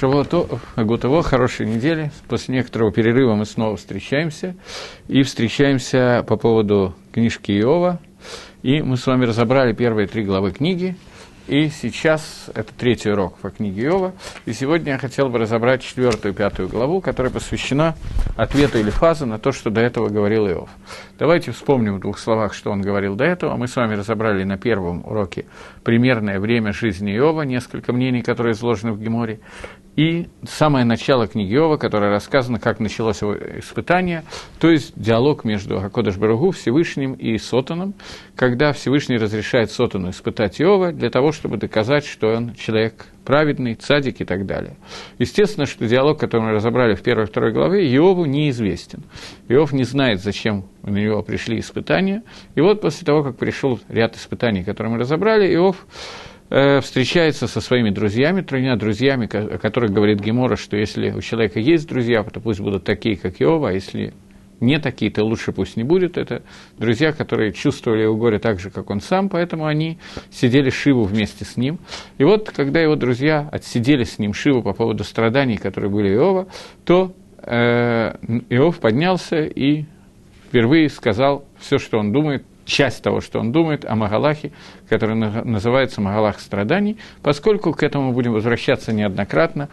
Шавуато, Агутово, хорошей недели. После некоторого перерыва мы снова встречаемся. И встречаемся по поводу книжки Иова. И мы с вами разобрали первые три главы книги. И сейчас это третий урок по книге Иова. И сегодня я хотел бы разобрать четвертую и пятую главу, которая посвящена ответу или фазу на то, что до этого говорил Иов. Давайте вспомним в двух словах, что он говорил до этого. Мы с вами разобрали на первом уроке примерное время жизни Иова, несколько мнений, которые изложены в Геморе. И самое начало книги Иова, которое рассказано, как началось его испытание, то есть диалог между Акодыш Баругу, Всевышним и Сотаном, когда Всевышний разрешает Сотану испытать Иова для того, чтобы доказать, что он человек праведный, цадик и так далее. Естественно, что диалог, который мы разобрали в первой и второй главе, Иову неизвестен. Иов не знает, зачем на него пришли испытания. И вот после того, как пришел ряд испытаний, которые мы разобрали, Иов встречается со своими друзьями, тремя друзьями, о которых говорит Гемора, что если у человека есть друзья, то пусть будут такие, как Иова, а если не такие, то лучше пусть не будет. Это друзья, которые чувствовали его горе так же, как он сам, поэтому они сидели Шиву вместе с ним. И вот, когда его друзья отсидели с ним Шиву по поводу страданий, которые были Иова, то э, Иов поднялся и впервые сказал все, что он думает часть того, что он думает о Магалахе, который называется Магалах страданий, поскольку к этому будем возвращаться неоднократно,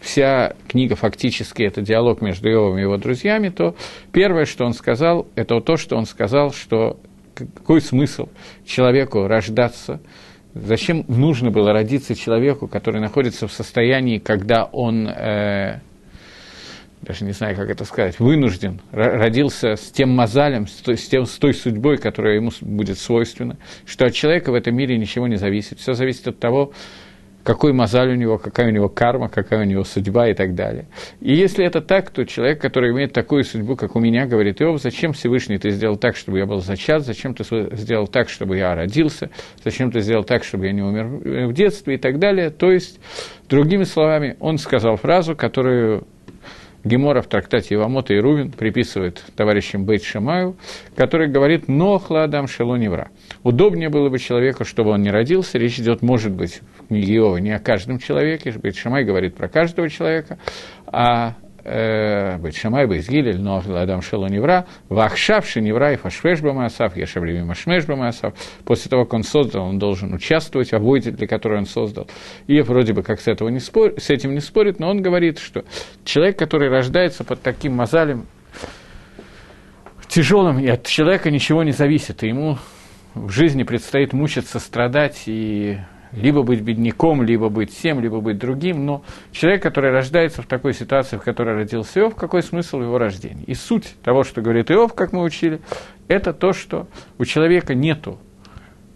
вся книга фактически это диалог между Иовом и его друзьями, то первое, что он сказал, это то, что он сказал, что какой смысл человеку рождаться, зачем нужно было родиться человеку, который находится в состоянии, когда он э, даже не знаю, как это сказать, вынужден, родился с тем мозалем, с тем, с той судьбой, которая ему будет свойственна, что от человека в этом мире ничего не зависит. Все зависит от того, какой мозаль у него, какая у него карма, какая у него судьба и так далее. И если это так, то человек, который имеет такую судьбу, как у меня, говорит, Иов, зачем Всевышний ты сделал так, чтобы я был зачат, зачем ты сделал так, чтобы я родился, зачем ты сделал так, чтобы я не умер в детстве и так далее. То есть, другими словами, он сказал фразу, которую Гемора в трактате Ивамота и Рувин приписывает товарищам Бейт Шамаю, который говорит «Нохла Адам Шело Невра». Удобнее было бы человеку, чтобы он не родился. Речь идет, может быть, в книге Иова не о каждом человеке. Бейт Шамай говорит про каждого человека, а быть Шамай, быть Гилель, но Адам Шело Невра, Вахшавши Невра и Фашвешба Маасав, Яшавлими Машмешба Маасав. После того, как он создал, он должен участвовать в обойде, для которой он создал. И вроде бы как с, этого не спор, с этим не спорит, но он говорит, что человек, который рождается под таким мозалем, тяжелым, и от человека ничего не зависит, и ему в жизни предстоит мучиться, страдать и либо быть бедняком, либо быть тем, либо быть другим, но человек, который рождается в такой ситуации, в которой родился Иов, какой смысл его рождения? И суть того, что говорит Иов, как мы учили, это то, что у человека нету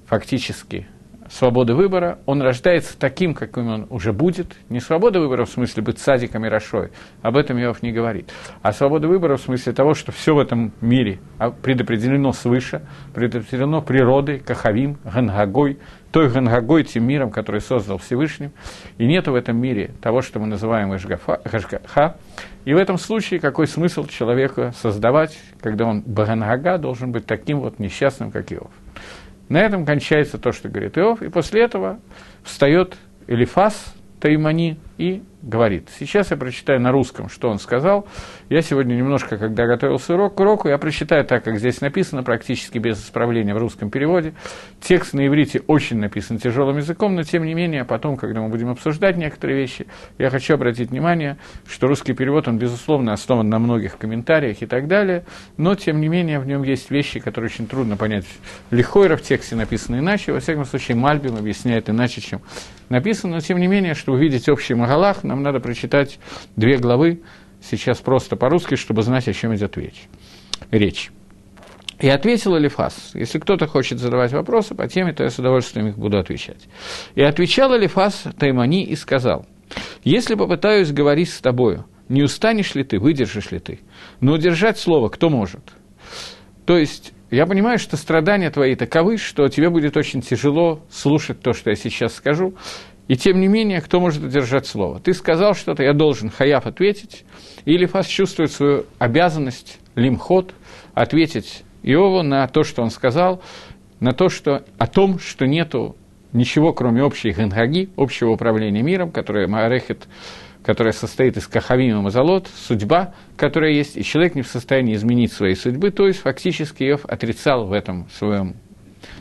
фактически свободы выбора, он рождается таким, каким он уже будет. Не свобода выбора в смысле быть садиком и рошой, об этом Иов не говорит, а свобода выбора в смысле того, что все в этом мире предопределено свыше, предопределено природой, кахавим, гангагой, той гангагой, тем миром, который создал Всевышний, и нет в этом мире того, что мы называем Ишгаха, и в этом случае какой смысл человека создавать, когда он Багангага должен быть таким вот несчастным, как Иов. На этом кончается то, что говорит Иов, и после этого встает Элифас Таймани и говорит. Сейчас я прочитаю на русском, что он сказал. Я сегодня немножко, когда готовился урок, к уроку, я прочитаю так, как здесь написано, практически без исправления в русском переводе. Текст на иврите очень написан тяжелым языком, но тем не менее, потом, когда мы будем обсуждать некоторые вещи, я хочу обратить внимание, что русский перевод, он, безусловно, основан на многих комментариях и так далее, но, тем не менее, в нем есть вещи, которые очень трудно понять. Лихойра в тексте написано иначе, во всяком случае, Мальбим объясняет иначе, чем написано, но, тем не менее, чтобы увидеть общий Магалах, нам надо прочитать две главы, сейчас просто по-русски, чтобы знать, о чем идет речь. речь. И ответил Элифас. Если кто-то хочет задавать вопросы по теме, то я с удовольствием их буду отвечать. И отвечал Элифас Таймани и сказал, «Если попытаюсь говорить с тобою, не устанешь ли ты, выдержишь ли ты? Но удержать слово кто может?» То есть, я понимаю, что страдания твои таковы, что тебе будет очень тяжело слушать то, что я сейчас скажу, и тем не менее, кто может удержать слово? Ты сказал что-то, я должен Хаяв ответить, или Фас чувствует свою обязанность, лимхот, ответить Иову на то, что он сказал, на то, что, о том, что нету ничего, кроме общей генгаги, общего управления миром, которое Маарехет которая состоит из кахавима мазолот, судьба, которая есть, и человек не в состоянии изменить своей судьбы, то есть фактически Иов отрицал в этом своем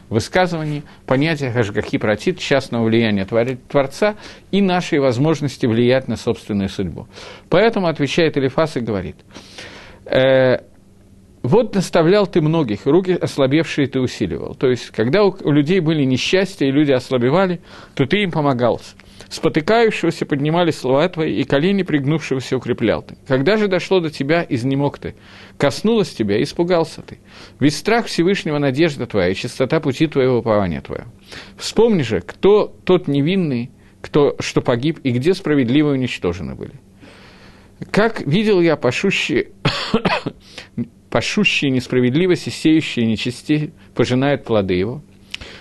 высказывании понятие Хашгахи протит, частного влияния Творца и нашей возможности влиять на собственную судьбу. Поэтому отвечает Элифас и говорит, э, вот наставлял ты многих, руки ослабевшие ты усиливал. То есть, когда у, людей были несчастья, и люди ослабевали, то ты им помогал. Спотыкающегося поднимали слова твои, и колени пригнувшегося укреплял ты. Когда же дошло до тебя, изнемог ты. Коснулось тебя, испугался ты. Ведь страх Всевышнего надежда твоя, и чистота пути твоего упования твоя. Вспомни же, кто тот невинный, кто, что погиб, и где справедливо уничтожены были. Как видел я пашущие, пашущие несправедливости, сеющие нечисти, пожинают плоды его –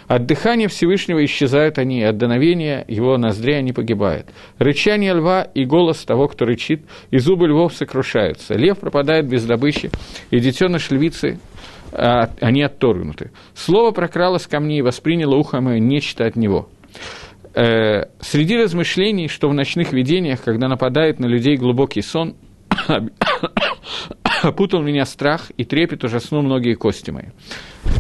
от дыхания Всевышнего исчезают они, от дуновения его ноздря они погибают. Рычание льва и голос того, кто рычит, и зубы львов сокрушаются. Лев пропадает без добычи, и детеныш львицы а, они отторгнуты. Слово прокралось ко мне и восприняло ухо мое нечто от него. Э, среди размышлений, что в ночных видениях, когда нападает на людей глубокий сон, опутал меня страх, и трепет ужаснул многие кости мои.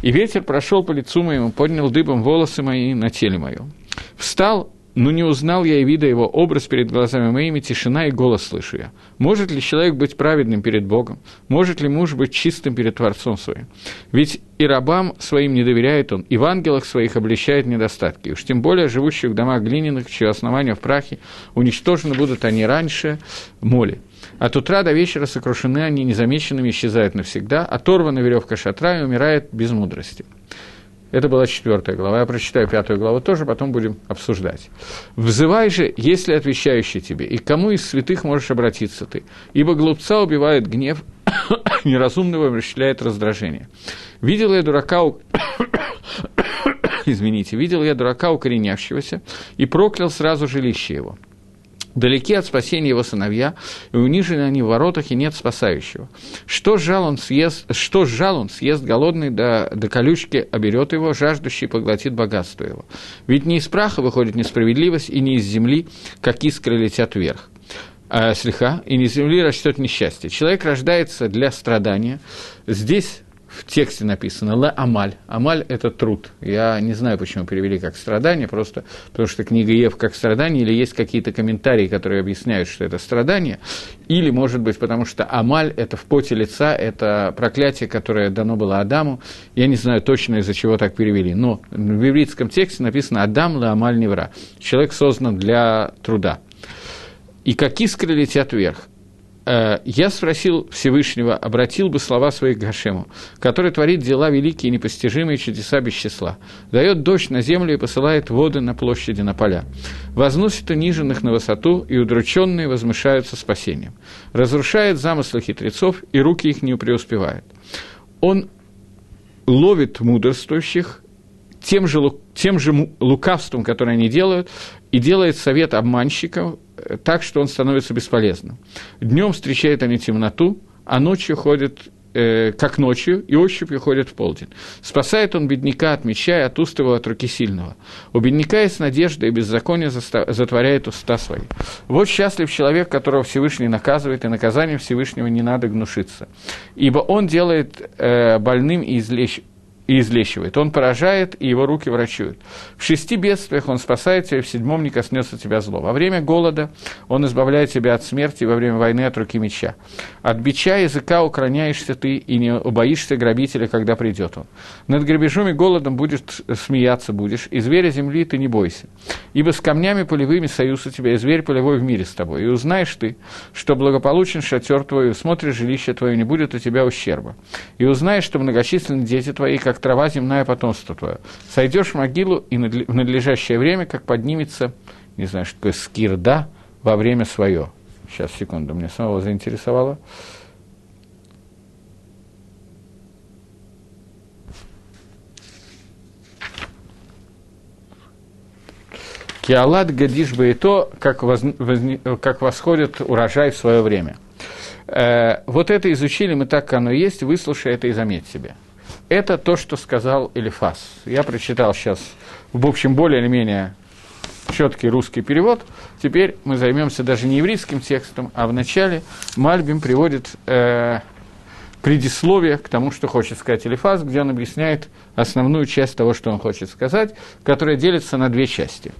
И ветер прошел по лицу моему, поднял дыбом волосы мои на теле моем. Встал, но не узнал я и вида его образ перед глазами моими, тишина и голос слышу я. Может ли человек быть праведным перед Богом? Может ли муж быть чистым перед Творцом своим? Ведь и рабам своим не доверяет он, и в ангелах своих обличает недостатки. Уж тем более живущих в домах глиняных, чье основание в прахе, уничтожены будут они раньше моли. От утра до вечера сокрушены они, незамеченными исчезают навсегда, оторвана веревка шатра и умирает без мудрости. Это была четвертая глава. Я прочитаю пятую главу тоже, потом будем обсуждать. «Взывай же, если отвечающий тебе, и к кому из святых можешь обратиться ты? Ибо глупца убивает гнев, неразумного умерщвляет раздражение. Видел я дурака у... Извините, видел я дурака укоренящегося и проклял сразу жилище его. Далеки от спасения его сыновья, и унижены они в воротах, и нет спасающего. Что жал он съест, что жал он съест голодный, до, до колючки оберет его, жаждущий поглотит богатство его. Ведь не из праха выходит несправедливость, и не из земли, как искры летят вверх а, слегка, и не из земли растет несчастье. Человек рождается для страдания. Здесь в тексте написано «ла амаль». Амаль – это труд. Я не знаю, почему перевели как страдание, просто потому что книга Ев как страдание, или есть какие-то комментарии, которые объясняют, что это страдание, или, может быть, потому что амаль – это в поте лица, это проклятие, которое дано было Адаму. Я не знаю точно, из-за чего так перевели, но в еврейском тексте написано «Адам ла амаль невра». Человек создан для труда. И как искры летят вверх. Э, я спросил Всевышнего, обратил бы слова своих к Гашему, который творит дела великие, непостижимые чудеса без числа, дает дождь на землю и посылает воды на площади, на поля, возносит униженных на высоту, и удрученные возмышаются спасением, разрушает замыслы хитрецов, и руки их не преуспевают. Он ловит мудрствующих, тем же, тем же лукавством, которое они делают, и делает совет обманщикам так, что он становится бесполезным. Днем встречает они темноту, а ночью ходит э, как ночью, и ощупью ходит в полдень. Спасает он бедняка от меча и от уст его от руки сильного. У бедняка есть надежда, и беззаконие затворяет уста свои. Вот счастлив человек, которого Всевышний наказывает, и наказанием Всевышнего не надо гнушиться. Ибо он делает э, больным и излечивает и излечивает. Он поражает, и его руки врачуют. В шести бедствиях он спасает тебя, в седьмом не коснется тебя зло. Во время голода он избавляет тебя от смерти, во время войны от руки меча. От бича языка украняешься ты, и не убоишься грабителя, когда придет он. Над грабежом и голодом будешь смеяться будешь, и зверя земли ты не бойся. Ибо с камнями полевыми союз у тебя, и зверь полевой в мире с тобой. И узнаешь ты, что благополучен шатер твой, и смотришь жилище твое, не будет у тебя ущерба. И узнаешь, что многочисленны дети твои, как как трава земная потомство твое. Сойдешь в могилу, и в надлежащее время, как поднимется, не знаю, что такое скирда, во время свое. Сейчас, секунду, мне самого заинтересовало. Киалат гадиш бы и то, как, воз, как восходит урожай в свое время. Э, вот это изучили мы так, как оно есть, выслушай это и заметь себе. Это то, что сказал Элифас. Я прочитал сейчас, в общем, более или менее четкий русский перевод. Теперь мы займемся даже не еврейским текстом, а вначале Мальбим приводит э, предисловие к тому, что хочет сказать Элифаз, где он объясняет основную часть того, что он хочет сказать, которая делится на две части.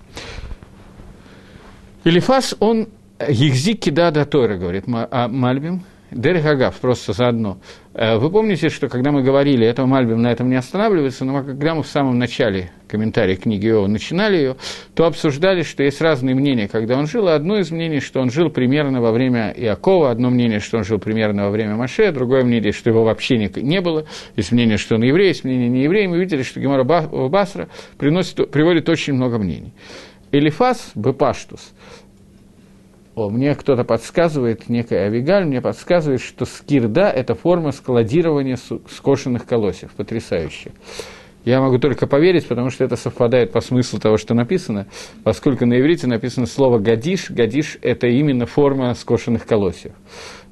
Элифаз, он Егзик кидада Тора, говорит Мальбим, Дерехагав, просто заодно. Э, вы помните, что когда мы говорили, это Мальбим на этом не останавливается, но когда мы в самом начале комментария книги Иова начинали ее, то обсуждали, что есть разные мнения, когда он жил. Одно из мнений, что он жил примерно во время Иакова, одно мнение, что он жил примерно во время Маше, другое мнение, что его вообще не, не было, есть мнение, что он еврей, есть мнение не еврей. Мы видели, что Гемора Басра приносит, приводит очень много мнений. Элифас Бепаштус – о, мне кто-то подсказывает, некая Авигаль мне подсказывает, что скирда – это форма складирования скошенных колосьев. Потрясающе. Я могу только поверить, потому что это совпадает по смыслу того, что написано, поскольку на иврите написано слово «гадиш». «Гадиш» – это именно форма скошенных колосьев.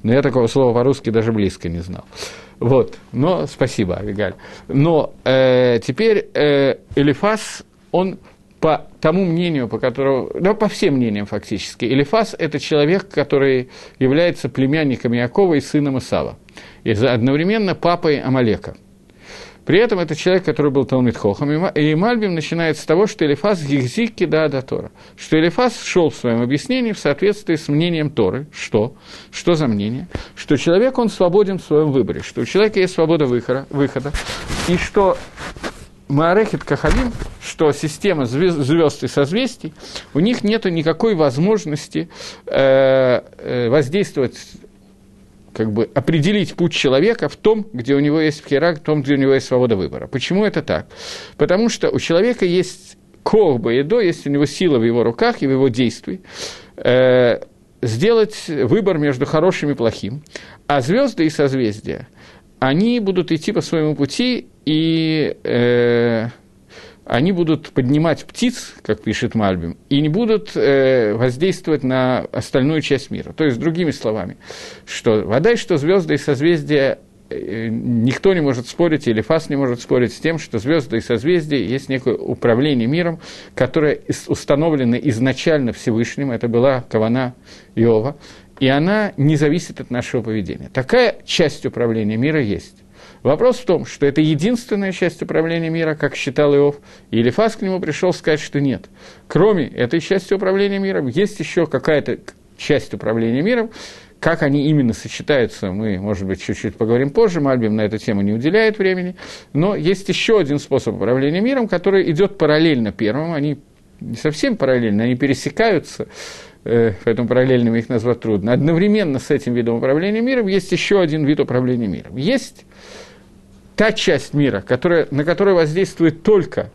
Но я такого слова по-русски даже близко не знал. Вот, но спасибо, Авигаль. Но э, теперь э, Элифас, он по тому мнению, по которому, да, по всем мнениям фактически, Элифас – это человек, который является племянником Якова и сыном Исава, и одновременно папой Амалека. При этом это человек, который был Талмит Хохом, и Мальбим начинает с того, что Элифас гигзики да да Тора, что Элифас шел в своем объяснении в соответствии с мнением Торы. Что? Что за мнение? Что человек, он свободен в своем выборе, что у человека есть свобода выхода, выхода и что Маарехет Кахалим, что система звезд и созвездий, у них нет никакой возможности э, э, воздействовать, как бы определить путь человека в том, где у него есть пхера, в том, где у него есть свобода выбора. Почему это так? Потому что у человека есть кох едо, есть у него сила в его руках и в его действии, э, сделать выбор между хорошим и плохим. А звезды и созвездия, они будут идти по своему пути, и э, они будут поднимать птиц, как пишет Мальбим, и не будут э, воздействовать на остальную часть мира. То есть, другими словами, что вода и что звезды и созвездия э, никто не может спорить, или ФАС не может спорить с тем, что звезды и созвездия есть некое управление миром, которое установлено изначально Всевышним, это была Кавана Иова, и она не зависит от нашего поведения. Такая часть управления мира есть. Вопрос в том, что это единственная часть управления мира, как считал Иов, и Елифас к нему пришел сказать, что нет. Кроме этой части управления миром, есть еще какая-то часть управления миром, как они именно сочетаются, мы, может быть, чуть-чуть поговорим позже, Мальбим на эту тему не уделяет времени, но есть еще один способ управления миром, который идет параллельно первому, они не совсем параллельно, они пересекаются, поэтому параллельными их назвать трудно. Одновременно с этим видом управления миром есть еще один вид управления миром. Есть та часть мира, которая, на которую воздействует только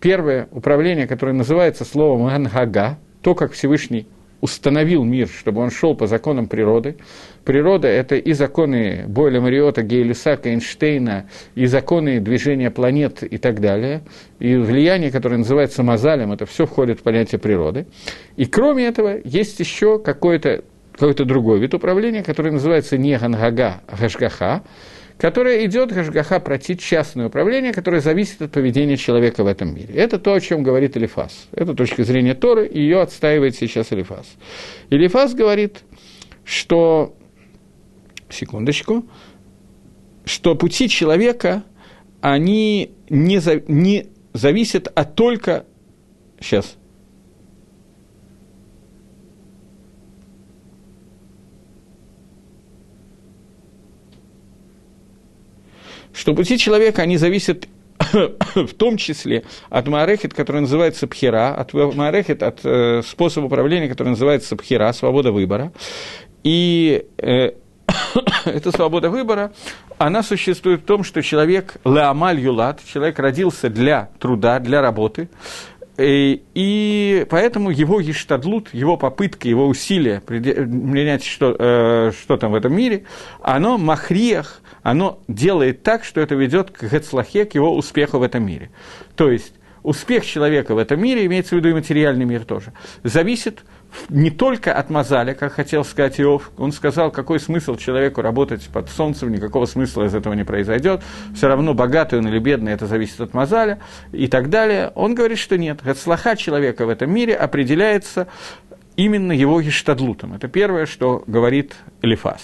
первое управление, которое называется словом «ангага», то, как Всевышний установил мир, чтобы он шел по законам природы. Природа – это и законы Бойля Мариота, Гейлюсака, Эйнштейна, и законы движения планет и так далее. И влияние, которое называется мазалем, это все входит в понятие природы. И кроме этого, есть еще какой-то какой другой вид управления, который называется не Гангага, Гашгаха, которая идет, Гашгаха, против частное управление, которое зависит от поведения человека в этом мире. Это то, о чем говорит Элифас. Это точка зрения Торы, и ее отстаивает сейчас Элифас. Элифас говорит, что, секундочку, что пути человека, они не, за, не зависят от только, сейчас, что пути человека, они зависят в том числе от Маарехет, который называется Пхера, от Маарехет, от э, способа управления, который называется Пхера, свобода выбора. И э, эта свобода выбора, она существует в том, что человек леамаль юлат, человек родился для труда, для работы, и, и поэтому его ештадлут, его попытка, его усилия принять что, э, что там в этом мире, оно махриях, оно делает так, что это ведет к Гецлахе, к его успеху в этом мире. То есть успех человека в этом мире, имеется в виду и материальный мир тоже, зависит не только от Мазаля, как хотел сказать Иов, он сказал, какой смысл человеку работать под солнцем, никакого смысла из этого не произойдет, все равно богатый он или бедный, это зависит от Мазаля и так далее. Он говорит, что нет, Гацлаха человека в этом мире определяется именно его гештадлутом. Это первое, что говорит Элифас.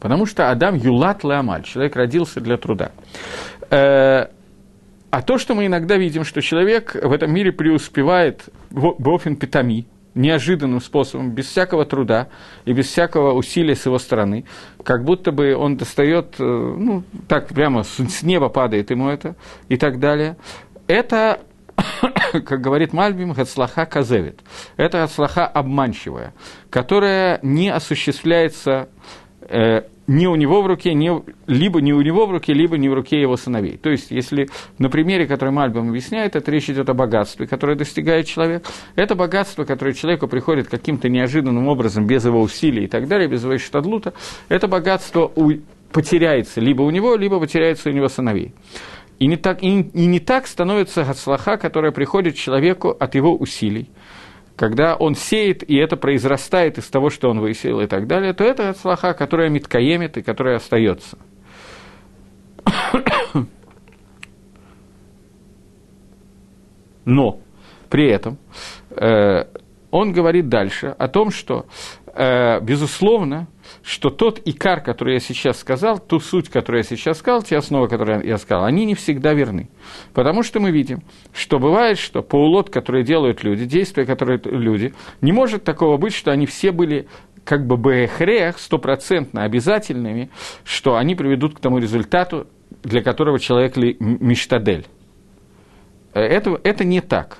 Потому что Адам юлат леамаль, человек родился для труда. Э, а то, что мы иногда видим, что человек в этом мире преуспевает бофин питами, неожиданным способом, без всякого труда и без всякого усилия с его стороны, как будто бы он достает, э, ну, так прямо с неба падает ему это и так далее. Это как говорит Мальбим, Гацлаха казевит. Это Гацлаха обманчивая, которая не осуществляется э, ни у него в руке, ни, либо не у него в руке, либо не в руке его сыновей. То есть, если на примере, который Мальбом объясняет, это речь идет о богатстве, которое достигает человек. Это богатство, которое человеку приходит каким-то неожиданным образом, без его усилий и так далее, без его штадлута, это богатство у, потеряется либо у него, либо потеряется у него сыновей. И не так, и, и не так становится гацлаха, которая приходит человеку от его усилий когда он сеет, и это произрастает из того, что он высеял и так далее, то это слаха, которая миткаемит и которая остается. Но при этом э, он говорит дальше о том, что, э, безусловно, что тот икар, который я сейчас сказал, ту суть, которую я сейчас сказал, те основы, которые я сказал, они не всегда верны. Потому что мы видим, что бывает, что паулот, которые делают люди, действия, которые люди, не может такого быть, что они все были как бы бэхрех, стопроцентно обязательными, что они приведут к тому результату, для которого человек ли мечтадель. Э, это, это не так.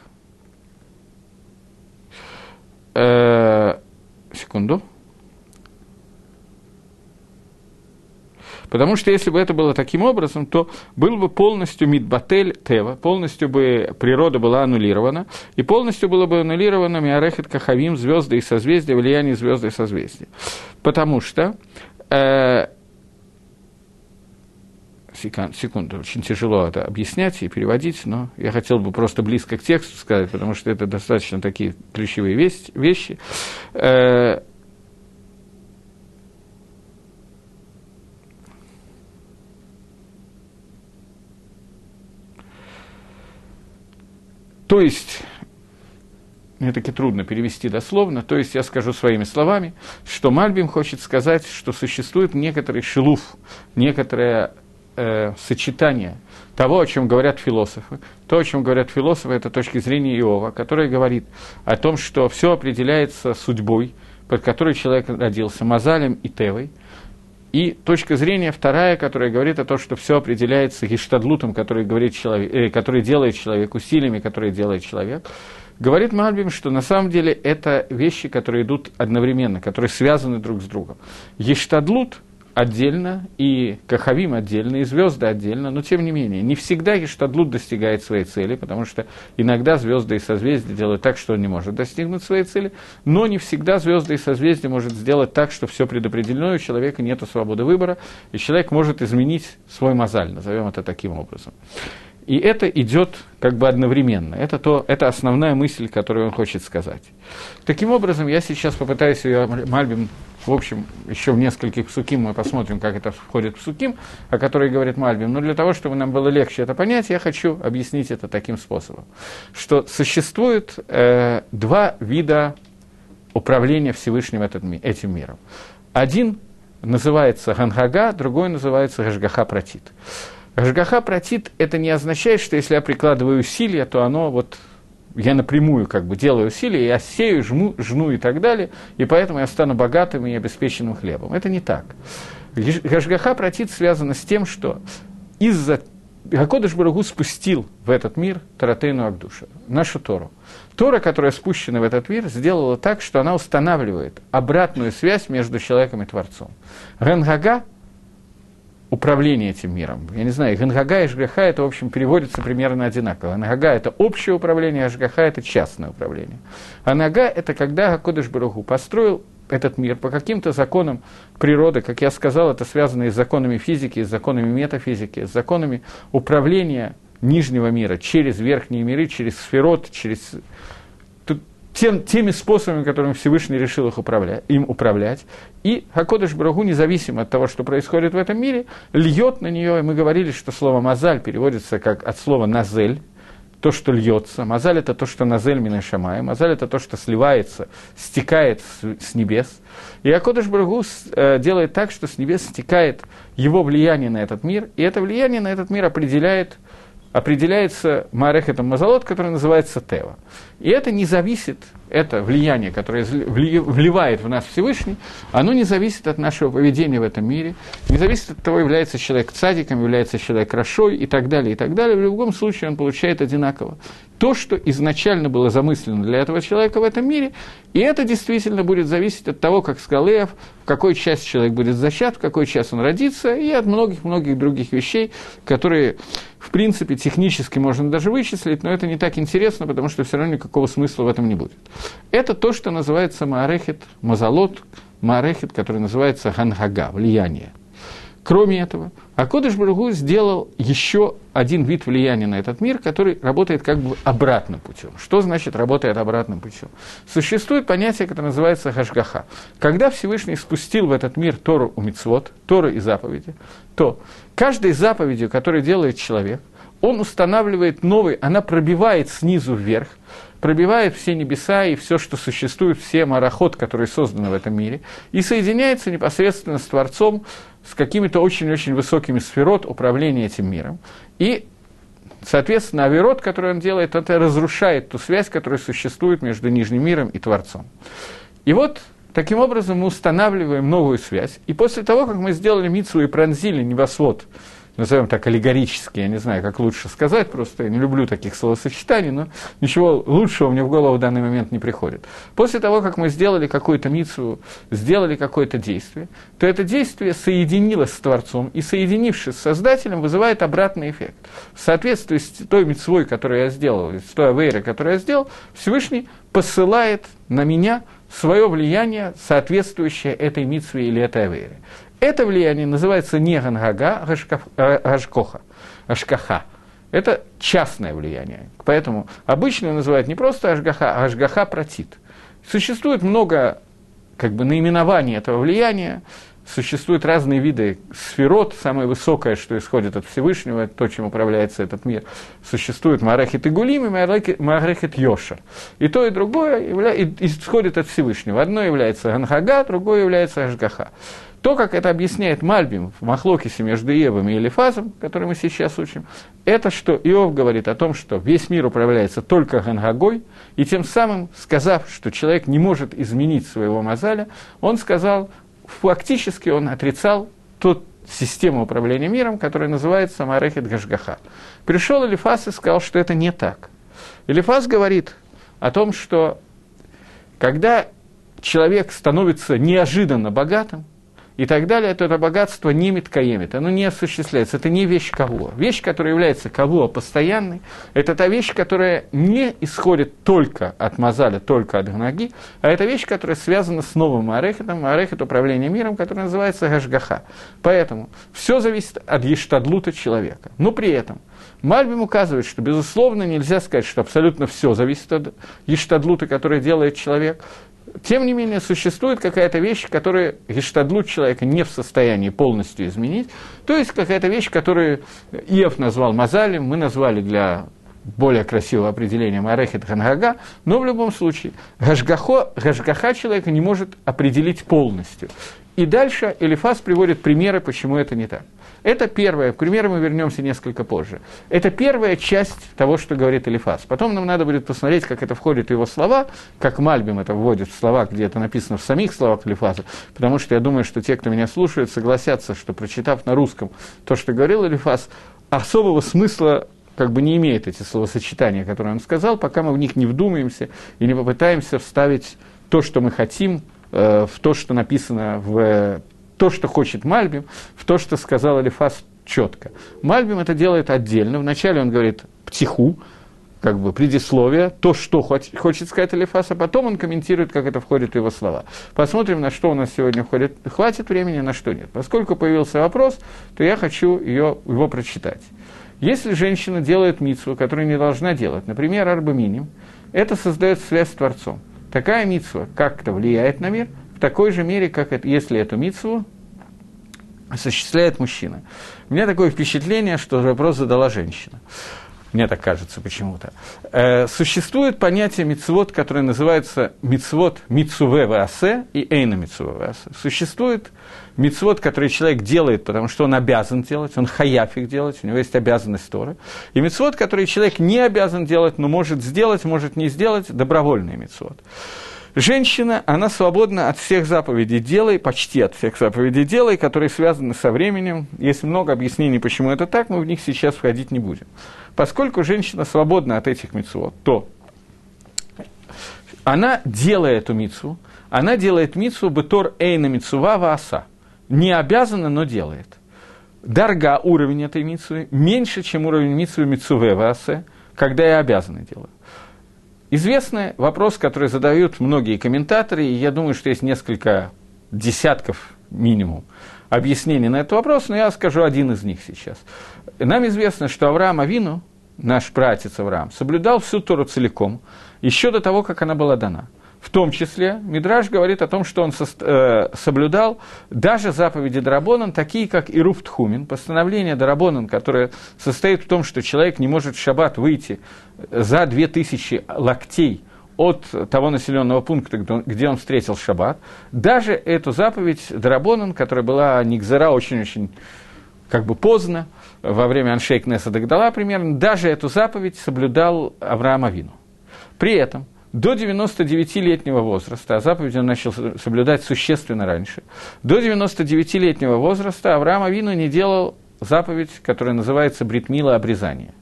Э, секунду. Потому что если бы это было таким образом, то был бы полностью мидбатель тева, полностью бы природа была аннулирована, и полностью было бы аннулировано миарехет кахавим, звезды и созвездия, влияние звезды и созвездия. Потому что э, секунду, очень тяжело это объяснять и переводить, но я хотел бы просто близко к тексту сказать, потому что это достаточно такие ключевые вещи. Э, То есть, мне таки трудно перевести дословно, то есть я скажу своими словами, что Мальбим хочет сказать, что существует некоторый шилуф, некоторое э, сочетание того, о чем говорят философы. То, о чем говорят философы, это точки зрения Иова, который говорит о том, что все определяется судьбой, под которой человек родился, Мазалем и Тевой – и точка зрения вторая, которая говорит о том, что все определяется гештадлутом, который, говорит человек, э, который делает человек, усилиями, которые делает человек, говорит Мальбим, что на самом деле это вещи, которые идут одновременно, которые связаны друг с другом. Гештадлут – отдельно, и Кахавим отдельно, и звезды отдельно, но тем не менее, не всегда Гештадлут достигает своей цели, потому что иногда звезды и созвездия делают так, что он не может достигнуть своей цели, но не всегда звезды и созвездия может сделать так, что все предопределено, и у человека нет свободы выбора, и человек может изменить свой мозаль, назовем это таким образом. И это идет как бы одновременно. Это, то, это основная мысль, которую он хочет сказать. Таким образом, я сейчас попытаюсь ее Мальбим в общем, еще в нескольких псуким мы посмотрим, как это входит в псуким, о которой говорит Мальбим. Но для того, чтобы нам было легче это понять, я хочу объяснить это таким способом, что существует э, два вида управления Всевышним этот, этим миром. Один называется Ганхага, другой называется Гашгаха Пратит. Гашгаха Пратит – это не означает, что если я прикладываю усилия, то оно вот я напрямую как бы делаю усилия, я сею, жму, жну и так далее, и поэтому я стану богатым и обеспеченным хлебом. Это не так. Гашгаха протит связано с тем, что из-за Гакодыш Барагу спустил в этот мир Таратейну Агдуша, нашу Тору. Тора, которая спущена в этот мир, сделала так, что она устанавливает обратную связь между человеком и Творцом. Гангага управление этим миром. Я не знаю, Гангага и Жгаха это, в общем, переводится примерно одинаково. Гангага – это общее управление, а Жгаха – это частное управление. А Нага – это когда Гакодыш Баруху построил этот мир по каким-то законам природы, как я сказал, это связано и с законами физики, и с законами метафизики, с законами управления нижнего мира через верхние миры, через сферот, через тем, теми способами, которыми Всевышний решил их управлять, им управлять. И Хакодыш Брагу, независимо от того, что происходит в этом мире, льет на нее, и мы говорили, что слово «мазаль» переводится как от слова «назель», то, что льется. Мазаль – это то, что назель мина шамай. Мазаль – это то, что сливается, стекает с, с небес. И Акодыш Брагу э, делает так, что с небес стекает его влияние на этот мир, и это влияние на этот мир определяет – определяется Марехетом Мазалот, который называется Тева. И это не зависит, это влияние, которое вливает в нас Всевышний, оно не зависит от нашего поведения в этом мире, не зависит от того, является человек цадиком, является человек рашой и так далее, и так далее. В любом случае он получает одинаково то, что изначально было замыслено для этого человека в этом мире, и это действительно будет зависеть от того, как сказал Иов, в какой часть человек будет зачат, в какой час он родится, и от многих-многих других вещей, которые, в принципе, технически можно даже вычислить, но это не так интересно, потому что все равно смысла в этом не будет. Это то, что называется Маарехет, Мазалот, Маарехет, который называется Ганхага, влияние. Кроме этого, Акодыш Баругу сделал еще один вид влияния на этот мир, который работает как бы обратным путем. Что значит работает обратным путем? Существует понятие, которое называется хашгаха. Когда Всевышний спустил в этот мир Тору у Мицвод, Тору и заповеди, то каждой заповедью, которую делает человек, он устанавливает новый, она пробивает снизу вверх, пробивает все небеса и все, что существует, все мароход, которые созданы в этом мире, и соединяется непосредственно с Творцом, с какими-то очень-очень высокими сферот управления этим миром. И, соответственно, авирот, который он делает, это разрушает ту связь, которая существует между нижним миром и Творцом. И вот Таким образом, мы устанавливаем новую связь. И после того, как мы сделали мицу и пронзили небосвод назовем так, аллегорически, я не знаю, как лучше сказать, просто я не люблю таких словосочетаний, но ничего лучшего мне в голову в данный момент не приходит. После того, как мы сделали какую-то мицу, сделали какое-то действие, то это действие соединилось с Творцом, и соединившись с Создателем, вызывает обратный эффект. В соответствии с той мицвой, которую я сделал, с той авейрой, которую я сделал, Всевышний посылает на меня свое влияние, соответствующее этой митсве или этой авейре. Это влияние называется не гангага, а гашкоха, ашкаха. Это частное влияние. Поэтому обычно называют не просто ашгаха, а ашгаха протит. Существует много как бы, наименований этого влияния, существуют разные виды сферот, самое высокое, что исходит от Всевышнего, то, чем управляется этот мир. Существует Марахит и Гулим и Марахит Йоша. И то, и другое исходит от Всевышнего. Одно является Ганхага, другое является Ашгаха. То, как это объясняет Мальбим в Махлокисе между Евом и Элифазом, который мы сейчас учим, это что Иов говорит о том, что весь мир управляется только Гангагой, и тем самым, сказав, что человек не может изменить своего Мазаля, он сказал, фактически он отрицал тот систему управления миром, которая называется Марехет Гашгаха. Пришел Элифаз и сказал, что это не так. Элифаз говорит о том, что когда человек становится неожиданно богатым, и так далее, то это богатство не меткаемит, оно не осуществляется, это не вещь кого. Вещь, которая является кого постоянной, это та вещь, которая не исходит только от Мазаля, только от Гнаги, а это вещь, которая связана с новым Арехетом, Арехет управления миром, который называется Гашгаха. Поэтому все зависит от Ештадлута человека. Но при этом Мальбим указывает, что, безусловно, нельзя сказать, что абсолютно все зависит от Ештадлута, который делает человек, тем не менее, существует какая-то вещь, которая гештадлут человека не в состоянии полностью изменить. То есть какая-то вещь, которую Иов назвал Мазалем, мы назвали для более красивого определения Марехет Хангага, но в любом случае Гашгахо, Гашгаха человека не может определить полностью. И дальше Элифас приводит примеры, почему это не так. Это первое, к примеру мы вернемся несколько позже. Это первая часть того, что говорит Элифас. Потом нам надо будет посмотреть, как это входит в его слова, как Мальбим это вводит в слова, где это написано в самих словах Элифаза, потому что я думаю, что те, кто меня слушает, согласятся, что прочитав на русском то, что говорил Элифаз, особого смысла как бы не имеет эти словосочетания, которые он сказал, пока мы в них не вдумаемся и не попытаемся вставить то, что мы хотим, э, в то, что написано в то, что хочет Мальбим, в то, что сказал Алифас четко. Мальбим это делает отдельно. Вначале он говорит «птиху», как бы предисловие, то, что хочет сказать Алифас, а потом он комментирует, как это входит в его слова. Посмотрим, на что у нас сегодня входит. Хватит времени, на что нет. Поскольку появился вопрос, то я хочу ее, его прочитать. Если женщина делает митсву, которую не должна делать, например, арбаминим, это создает связь с Творцом. Такая митсва как-то влияет на мир в такой же мере, как это, если эту митсву осуществляет мужчина. У меня такое впечатление, что вопрос задала женщина. Мне так кажется почему-то. Э, существует понятие мицвод, которое называется мицвод мицуве ваасе и эйна мицуве ваасе. Существует мицвод, который человек делает, потому что он обязан делать, он хаяф их делать, у него есть обязанность Торы. И мицвод, который человек не обязан делать, но может сделать, может не сделать, добровольный мицвод. Женщина, она свободна от всех заповедей делай, почти от всех заповедей делай, которые связаны со временем. Есть много объяснений, почему это так, мы в них сейчас входить не будем. Поскольку женщина свободна от этих митцвот, то она, делает эту митцву, она делает митцву бетор эйна митцува вааса. Не обязана, но делает. Дарга уровень этой митцвы меньше, чем уровень митцвы митцуве ваасе, когда я обязана делаю. Известный вопрос, который задают многие комментаторы, и я думаю, что есть несколько десятков минимум объяснений на этот вопрос, но я скажу один из них сейчас. Нам известно, что Авраам Авину, наш братец Авраам, соблюдал всю Тору целиком, еще до того, как она была дана – в том числе Мидраж говорит о том, что он со, э, соблюдал даже заповеди Дарабонан, такие как Ируф Тхумин, постановление Дарабонан, которое состоит в том, что человек не может в шаббат выйти за 2000 локтей от того населенного пункта, где он встретил шаббат. Даже эту заповедь Дарабонан, которая была Нигзара очень-очень как бы поздно, во время Аншейк Неса Дагдала примерно, даже эту заповедь соблюдал Авраам Авину. При этом – до 99-летнего возраста, а заповедь он начал соблюдать существенно раньше, до 99-летнего возраста Авраам Авину не делал заповедь, которая называется бритмила обрезания.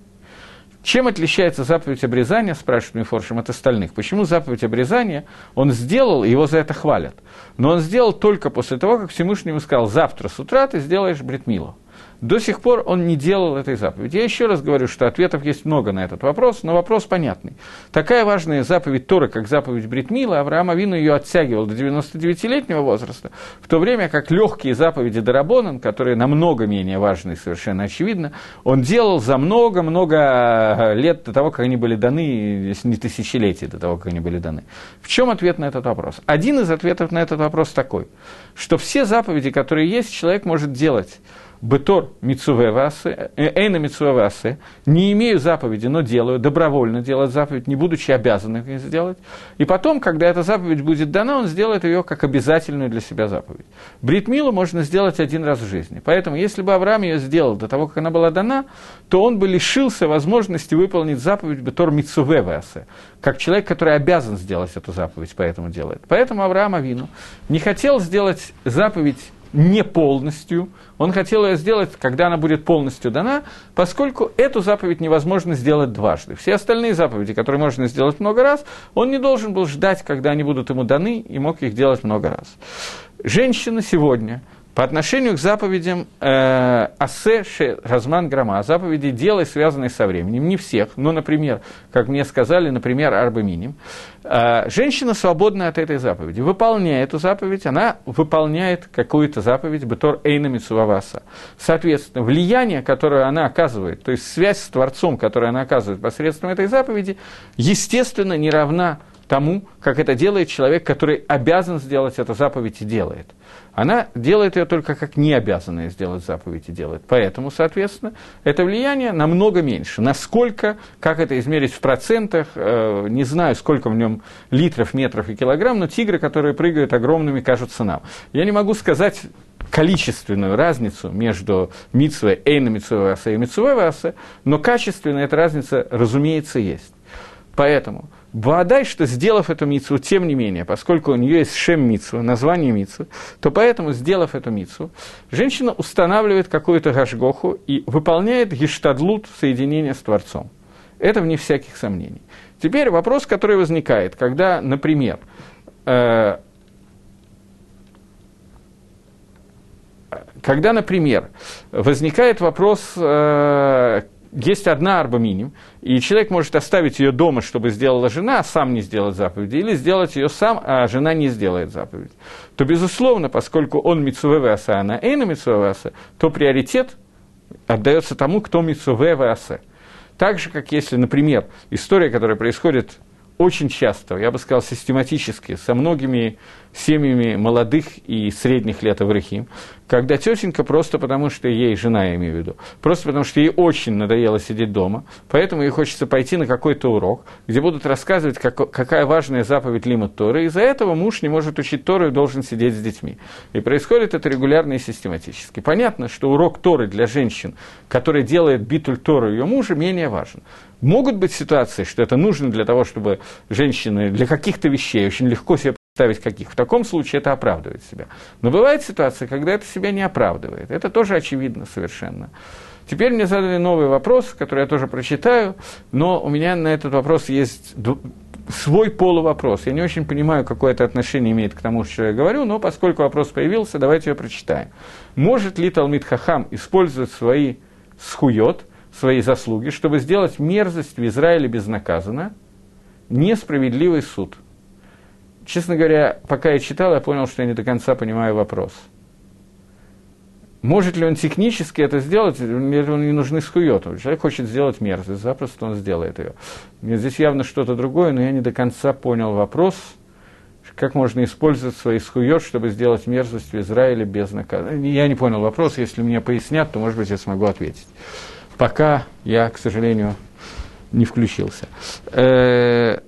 Чем отличается заповедь обрезания, спрашивает Мифоршим, от остальных? Почему заповедь обрезания он сделал, его за это хвалят? Но он сделал только после того, как Всевышний ему сказал, завтра с утра ты сделаешь бритмилу. До сих пор он не делал этой заповеди. Я еще раз говорю, что ответов есть много на этот вопрос, но вопрос понятный. Такая важная заповедь Торы, как заповедь Бритмила, Авраам Авину ее оттягивал до 99-летнего возраста, в то время как легкие заповеди Дарабонан, которые намного менее важны, совершенно очевидно, он делал за много-много лет до того, как они были даны, не тысячелетий до того, как они были даны. В чем ответ на этот вопрос? Один из ответов на этот вопрос такой, что все заповеди, которые есть, человек может делать бетор митсувевасе, э, эйна митсувевасе, не имею заповеди, но делаю, добровольно делать заповедь, не будучи обязанным ее сделать. И потом, когда эта заповедь будет дана, он сделает ее как обязательную для себя заповедь. Бритмилу можно сделать один раз в жизни. Поэтому, если бы Авраам ее сделал до того, как она была дана, то он бы лишился возможности выполнить заповедь бетор митсувевасе, как человек, который обязан сделать эту заповедь, поэтому делает. Поэтому Авраам Авину не хотел сделать заповедь не полностью. Он хотел ее сделать, когда она будет полностью дана, поскольку эту заповедь невозможно сделать дважды. Все остальные заповеди, которые можно сделать много раз, он не должен был ждать, когда они будут ему даны, и мог их делать много раз. Женщина сегодня – по отношению к заповедям э, Асе Ше Разман Грама, заповеди делай, связанные со временем, не всех, но, например, как мне сказали, например, Арбаминим, э, женщина свободна от этой заповеди. Выполняя эту заповедь, она выполняет какую-то заповедь Бетор Эйна Митсуваваса. Соответственно, влияние, которое она оказывает, то есть связь с Творцом, которую она оказывает посредством этой заповеди, естественно, не равна тому, как это делает человек, который обязан сделать эту заповедь и делает. Она делает ее только как не обязанная сделать заповедь и делает. Поэтому, соответственно, это влияние намного меньше. Насколько, как это измерить в процентах, э, не знаю, сколько в нем литров, метров и килограмм, но тигры, которые прыгают огромными, кажутся нам. Я не могу сказать количественную разницу между митсвой, эйна митсвой и митсвой васа, но качественная эта разница, разумеется, есть. Поэтому Баадай, что сделав эту мицу, тем не менее, поскольку у нее есть шем мицу, название мицу, то поэтому, сделав эту мицу, женщина устанавливает какую-то гашгоху и выполняет гештадлут соединения с Творцом. Это вне всяких сомнений. Теперь вопрос, который возникает, когда, например, э, когда, например, возникает вопрос, э, есть одна арба миним, и человек может оставить ее дома, чтобы сделала жена, а сам не сделать заповедь, или сделать ее сам, а жена не сделает заповедь, то, безусловно, поскольку он митсуве аса, а она эйна митсуве аса, то приоритет отдается тому, кто митсуве аса. Так же, как если, например, история, которая происходит очень часто, я бы сказал, систематически, со многими семьями молодых и средних лет Аврахим, когда тетенька просто потому, что ей, жена я имею в виду, просто потому, что ей очень надоело сидеть дома, поэтому ей хочется пойти на какой-то урок, где будут рассказывать, как, какая важная заповедь Лимат Торы, из-за этого муж не может учить Тору и должен сидеть с детьми. И происходит это регулярно и систематически. Понятно, что урок Торы для женщин, который делает битуль Тору ее мужа, менее важен. Могут быть ситуации, что это нужно для того, чтобы женщины для каких-то вещей очень легко себе ставить каких. В таком случае это оправдывает себя. Но бывает ситуация, когда это себя не оправдывает. Это тоже очевидно совершенно. Теперь мне задали новый вопрос, который я тоже прочитаю, но у меня на этот вопрос есть свой полувопрос. Я не очень понимаю, какое это отношение имеет к тому, что я говорю, но поскольку вопрос появился, давайте его прочитаем. Может ли Талмит Хахам использовать свои схует, свои заслуги, чтобы сделать мерзость в Израиле безнаказанно, несправедливый суд – честно говоря, пока я читал, я понял, что я не до конца понимаю вопрос. Может ли он технически это сделать? Мне не нужны скуёты. Человек хочет сделать мерзость, запросто он сделает ее. Мне здесь явно что-то другое, но я не до конца понял вопрос, как можно использовать свои схует, чтобы сделать мерзость в Израиле без наказания. Я не понял вопрос, если мне пояснят, то, может быть, я смогу ответить. Пока я, к сожалению, не включился. Э,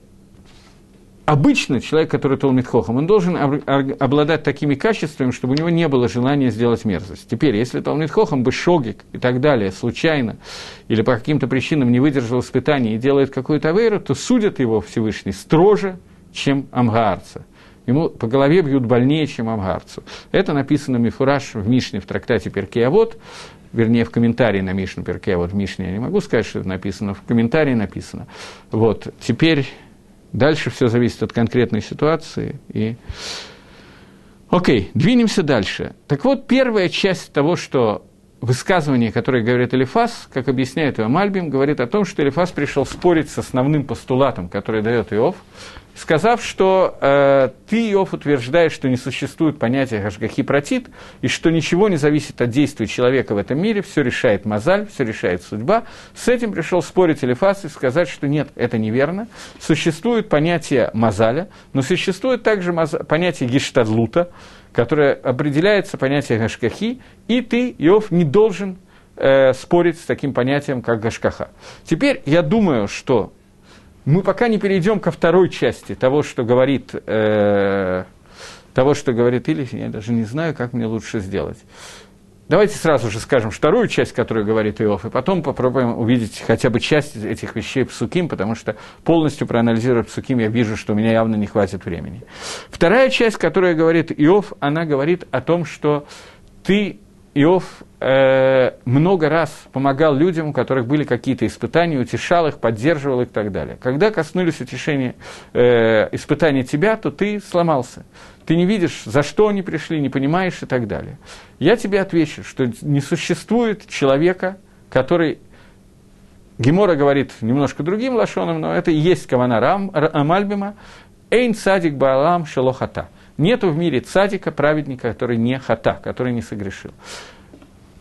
обычно человек, который Толмит Хохам, он должен обладать такими качествами, чтобы у него не было желания сделать мерзость. Теперь, если Толмит Хохам бы шогик и так далее, случайно или по каким-то причинам не выдержал испытаний и делает какую-то авейру, то судят его Всевышний строже, чем амгаарца. Ему по голове бьют больнее, чем амгарцу. Это написано Мифураж в Мишне, в трактате Перкеавод, вернее, в комментарии на Мишну Перкеавод в Мишне. Я не могу сказать, что это написано, в комментарии написано. Вот, теперь Дальше все зависит от конкретной ситуации. И... Окей, двинемся дальше. Так вот, первая часть того, что высказывание, которое говорит Элифас, как объясняет его Мальбим, говорит о том, что Элифас пришел спорить с основным постулатом, который дает Иов, сказав, что э, ты, Иов, утверждаешь, что не существует понятия Гашгахи протит, и что ничего не зависит от действий человека в этом мире, все решает Мазаль, все решает судьба. С этим пришел спорить Элифас и сказать, что нет, это неверно. Существует понятие Мазаля, но существует также понятие Гештадлута, которое определяется понятием Гашгахи, и ты, Иов, не должен э, спорить с таким понятием, как Гашкаха. Теперь я думаю, что мы пока не перейдем ко второй части того, что говорит, э, того, что говорит Ильич, я даже не знаю, как мне лучше сделать. Давайте сразу же скажем вторую часть, которую говорит Иов, и потом попробуем увидеть хотя бы часть этих вещей Псуким, потому что полностью проанализировать Псуким я вижу, что у меня явно не хватит времени. Вторая часть, которая говорит Иов, она говорит о том, что ты Иов э, много раз помогал людям, у которых были какие-то испытания, утешал их, поддерживал их и так далее. Когда коснулись утешения, э, испытания тебя, то ты сломался. Ты не видишь, за что они пришли, не понимаешь и так далее. Я тебе отвечу, что не существует человека, который Гемора говорит немножко другим лошоном, но это и есть Кавана Рам, Мальбима. Эйн цадик баалам шалохата. Нету в мире цадика, праведника, который не хата, который не согрешил.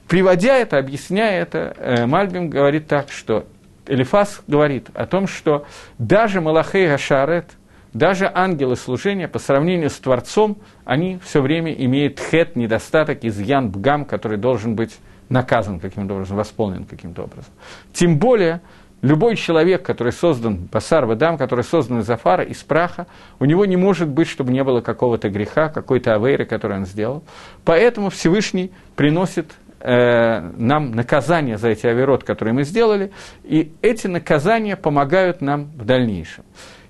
Приводя это, объясняя это, э, Мальбим говорит так, что Элифас говорит о том, что даже Малахей Гашарет, даже ангелы служения по сравнению с Творцом, они все время имеют хет, недостаток, изъян, бгам, который должен быть наказан каким-то образом, восполнен каким-то образом. Тем более, Любой человек, который создан, басар вадам, который создан из афара, из праха, у него не может быть, чтобы не было какого-то греха, какой-то авейры, который он сделал. Поэтому Всевышний приносит э, нам наказание за эти авирот, которые мы сделали, и эти наказания помогают нам в дальнейшем.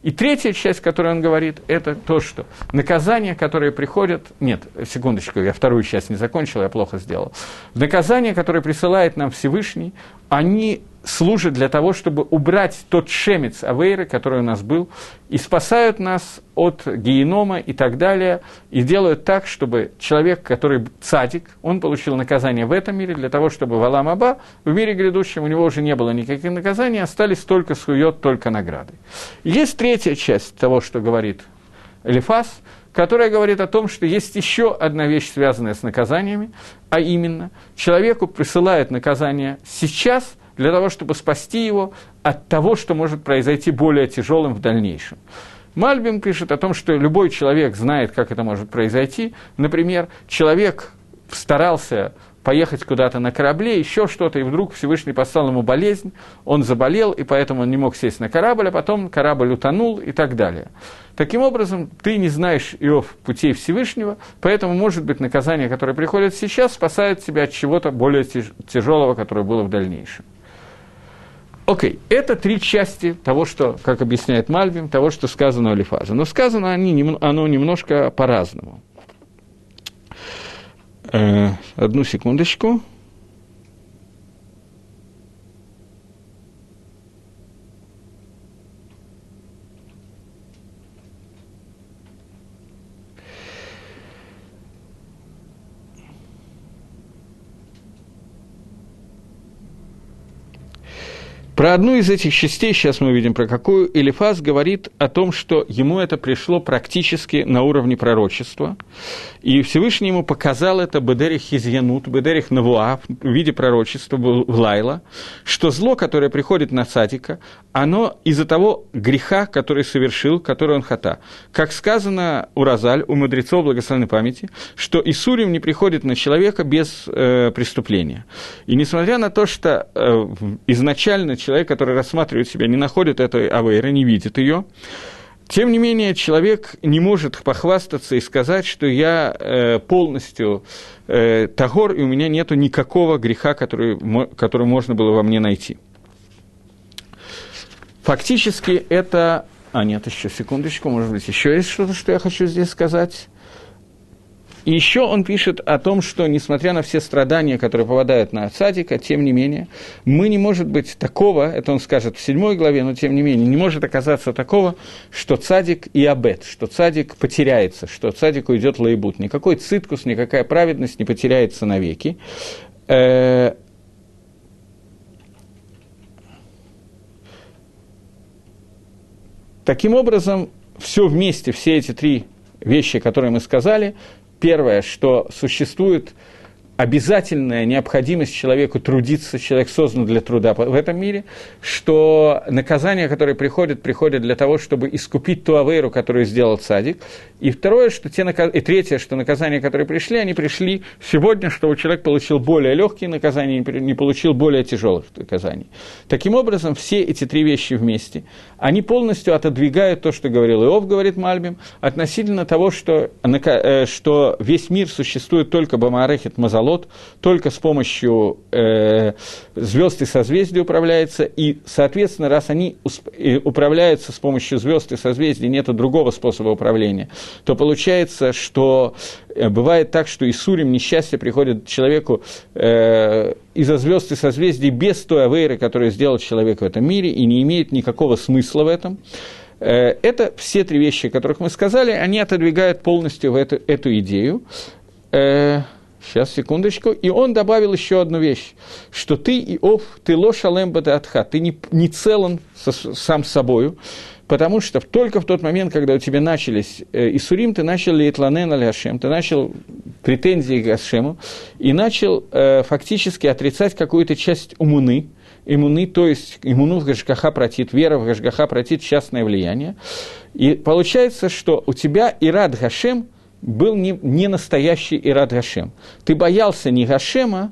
И третья часть, которую он говорит, это то, что наказания, которые приходят... Нет, секундочку, я вторую часть не закончил, я плохо сделал. Наказания, которые присылает нам Всевышний, они служат для того, чтобы убрать тот шемец Авейры, который у нас был, и спасают нас от генома и так далее, и делают так, чтобы человек, который цадик, он получил наказание в этом мире, для того, чтобы в Алам Аба, в мире грядущем у него уже не было никаких наказаний, остались только сует, только награды. есть третья часть того, что говорит Элифас, которая говорит о том, что есть еще одна вещь, связанная с наказаниями, а именно, человеку присылают наказание сейчас – для того, чтобы спасти его от того, что может произойти более тяжелым в дальнейшем. Мальбим пишет о том, что любой человек знает, как это может произойти. Например, человек старался поехать куда-то на корабле, еще что-то, и вдруг Всевышний послал ему болезнь, он заболел, и поэтому он не мог сесть на корабль, а потом корабль утонул и так далее. Таким образом, ты не знаешь, Иов, путей Всевышнего, поэтому, может быть, наказание, которое приходит сейчас, спасает тебя от чего-то более тяжелого, которое было в дальнейшем. Окей, okay. это три части того, что, как объясняет Мальбим, того, что сказано у Лифаза. Но сказано они, оно немножко по-разному. Э, одну секундочку. Про одну из этих частей, сейчас мы увидим про какую, Элифаз говорит о том, что ему это пришло практически на уровне пророчества. И Всевышний ему показал это Бедерих Хизьянут, Бедерих Навуа в виде пророчества в Лайла, что зло, которое приходит на Садика, оно из-за того греха, который совершил, который он хата. Как сказано у Розаль, у мудрецов благословенной памяти, что Исурим не приходит на человека без э, преступления. И несмотря на то, что э, изначально человек, который рассматривает себя, не находит этой авейры, не видит ее. Тем не менее, человек не может похвастаться и сказать, что я э, полностью э, тагор, и у меня нет никакого греха, который, который можно было во мне найти. Фактически это... А, нет, еще секундочку, может быть, еще есть что-то, что я хочу здесь сказать. И еще он пишет о том, что, несмотря на все страдания, которые попадают на цадика, тем не менее, мы не может быть такого, это он скажет в седьмой главе, но тем не менее, не может оказаться такого, что цадик и абет, что цадик потеряется, что цадик уйдет лаибут. Никакой циткус, никакая праведность не потеряется навеки. Э, Таким образом, все вместе, все эти три вещи, которые мы сказали, Первое, что существует обязательная необходимость человеку трудиться, человек создан для труда в этом мире, что наказания, которые приходят, приходят для того, чтобы искупить ту авейру, которую сделал садик. И второе, что те наказ... и третье, что наказания, которые пришли, они пришли сегодня, чтобы человек получил более легкие наказания, не получил более тяжелых наказаний. Таким образом, все эти три вещи вместе, они полностью отодвигают то, что говорил Иов, говорит Мальбим, относительно того, что, э, что весь мир существует только Бамарехет Мазалот, Халот только с помощью э, звезд и созвездий управляется, и, соответственно, раз они управляются с помощью звезд и созвездий, нет другого способа управления, то получается, что э, бывает так, что Исурим несчастье приходит человеку э, из-за звезд и созвездий без той авейры, которую сделал человек в этом мире, и не имеет никакого смысла в этом. Э, это все три вещи, о которых мы сказали, они отодвигают полностью в эту, эту идею. Сейчас, секундочку. И он добавил еще одну вещь, что ты, Иов, ты лошалем бадатха, ты не, не целан со, сам собою, потому что только в тот момент, когда у тебя начались э, Исурим, ты начал Лейтланен аль Хашем, ты начал претензии к Гашему, и начал э, фактически отрицать какую-то часть умуны, иммуны, то есть иммуну в Гашгаха протит, вера в Гашгаха протит частное влияние. И получается, что у тебя Ирад Гашем – был не, не настоящий Ирад Гашем. Ты боялся не Гашема,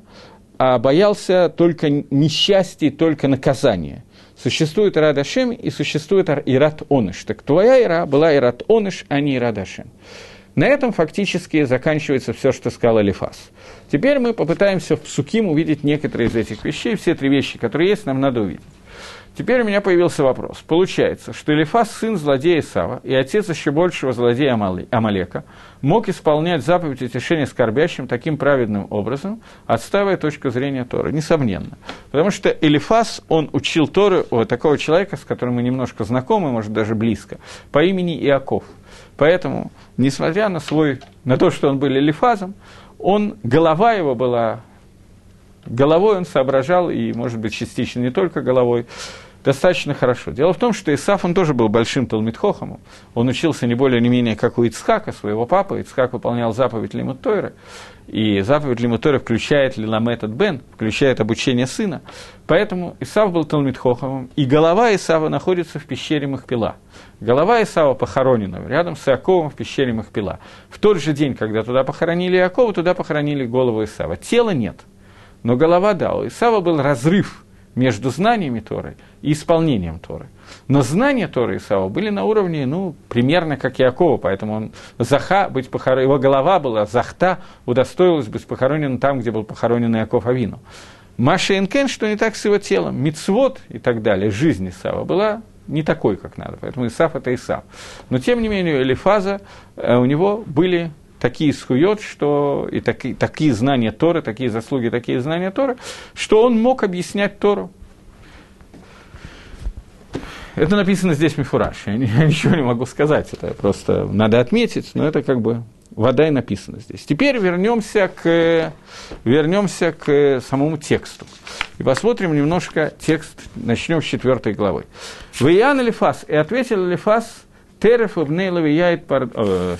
а боялся только несчастья, только наказания. Существует Ирад Гашем и существует Ирад Оныш. Так твоя Ира была Ирад Оныш, а не Ирад Гашем. На этом фактически заканчивается все, что сказал Алифас. Теперь мы попытаемся в Суким увидеть некоторые из этих вещей. Все три вещи, которые есть, нам надо увидеть. Теперь у меня появился вопрос. Получается, что Элифас – сын злодея Сава и отец еще большего злодея Амалека, мог исполнять заповедь утешения скорбящим таким праведным образом, отстаивая точку зрения Торы. Несомненно. Потому что Элифас, он учил Торы у такого человека, с которым мы немножко знакомы, может, даже близко, по имени Иаков. Поэтому, несмотря на, свой, на то, что он был Элифазом, он, голова его была головой он соображал, и, может быть, частично не только головой, достаточно хорошо. Дело в том, что Исаф, он тоже был большим Талмитхохом. Он учился не более не менее, как у Ицхака, своего папы. Ицхак выполнял заповедь Лимут Тойры. И заповедь Лимутора включает Лиламетат Бен, включает обучение сына. Поэтому Исав был Талмитхоховым, и голова Исава находится в пещере Махпила. Голова Исава похоронена рядом с Иаковом в пещере Махпила. В тот же день, когда туда похоронили Иакова, туда похоронили голову Исава. Тела нет, но голова да. У Исава был разрыв между знаниями Торы и исполнением Торы. Но знания Торы Исава были на уровне, ну, примерно как Якова, поэтому он заха, быть похорон... его голова была, захта, удостоилась быть похоронена там, где был похоронен Яков Авину. Маша Энкен, что не так с его телом, мицвод и так далее, жизнь Исава была не такой, как надо, поэтому Исав – это Исав. Но, тем не менее, Элифаза, э, у него были такие схует, что и такие, такие знания Торы, такие заслуги, такие знания Торы, что он мог объяснять Тору. Это написано здесь мифураж. Я, я ничего не могу сказать. Это просто надо отметить, но это как бы вода и написано здесь. Теперь вернемся к, вернемся к самому тексту. И посмотрим немножко текст, начнем с четвертой главы. Виян Элифас, и ответил Элифас, Тереф Убнейла Вияет пар...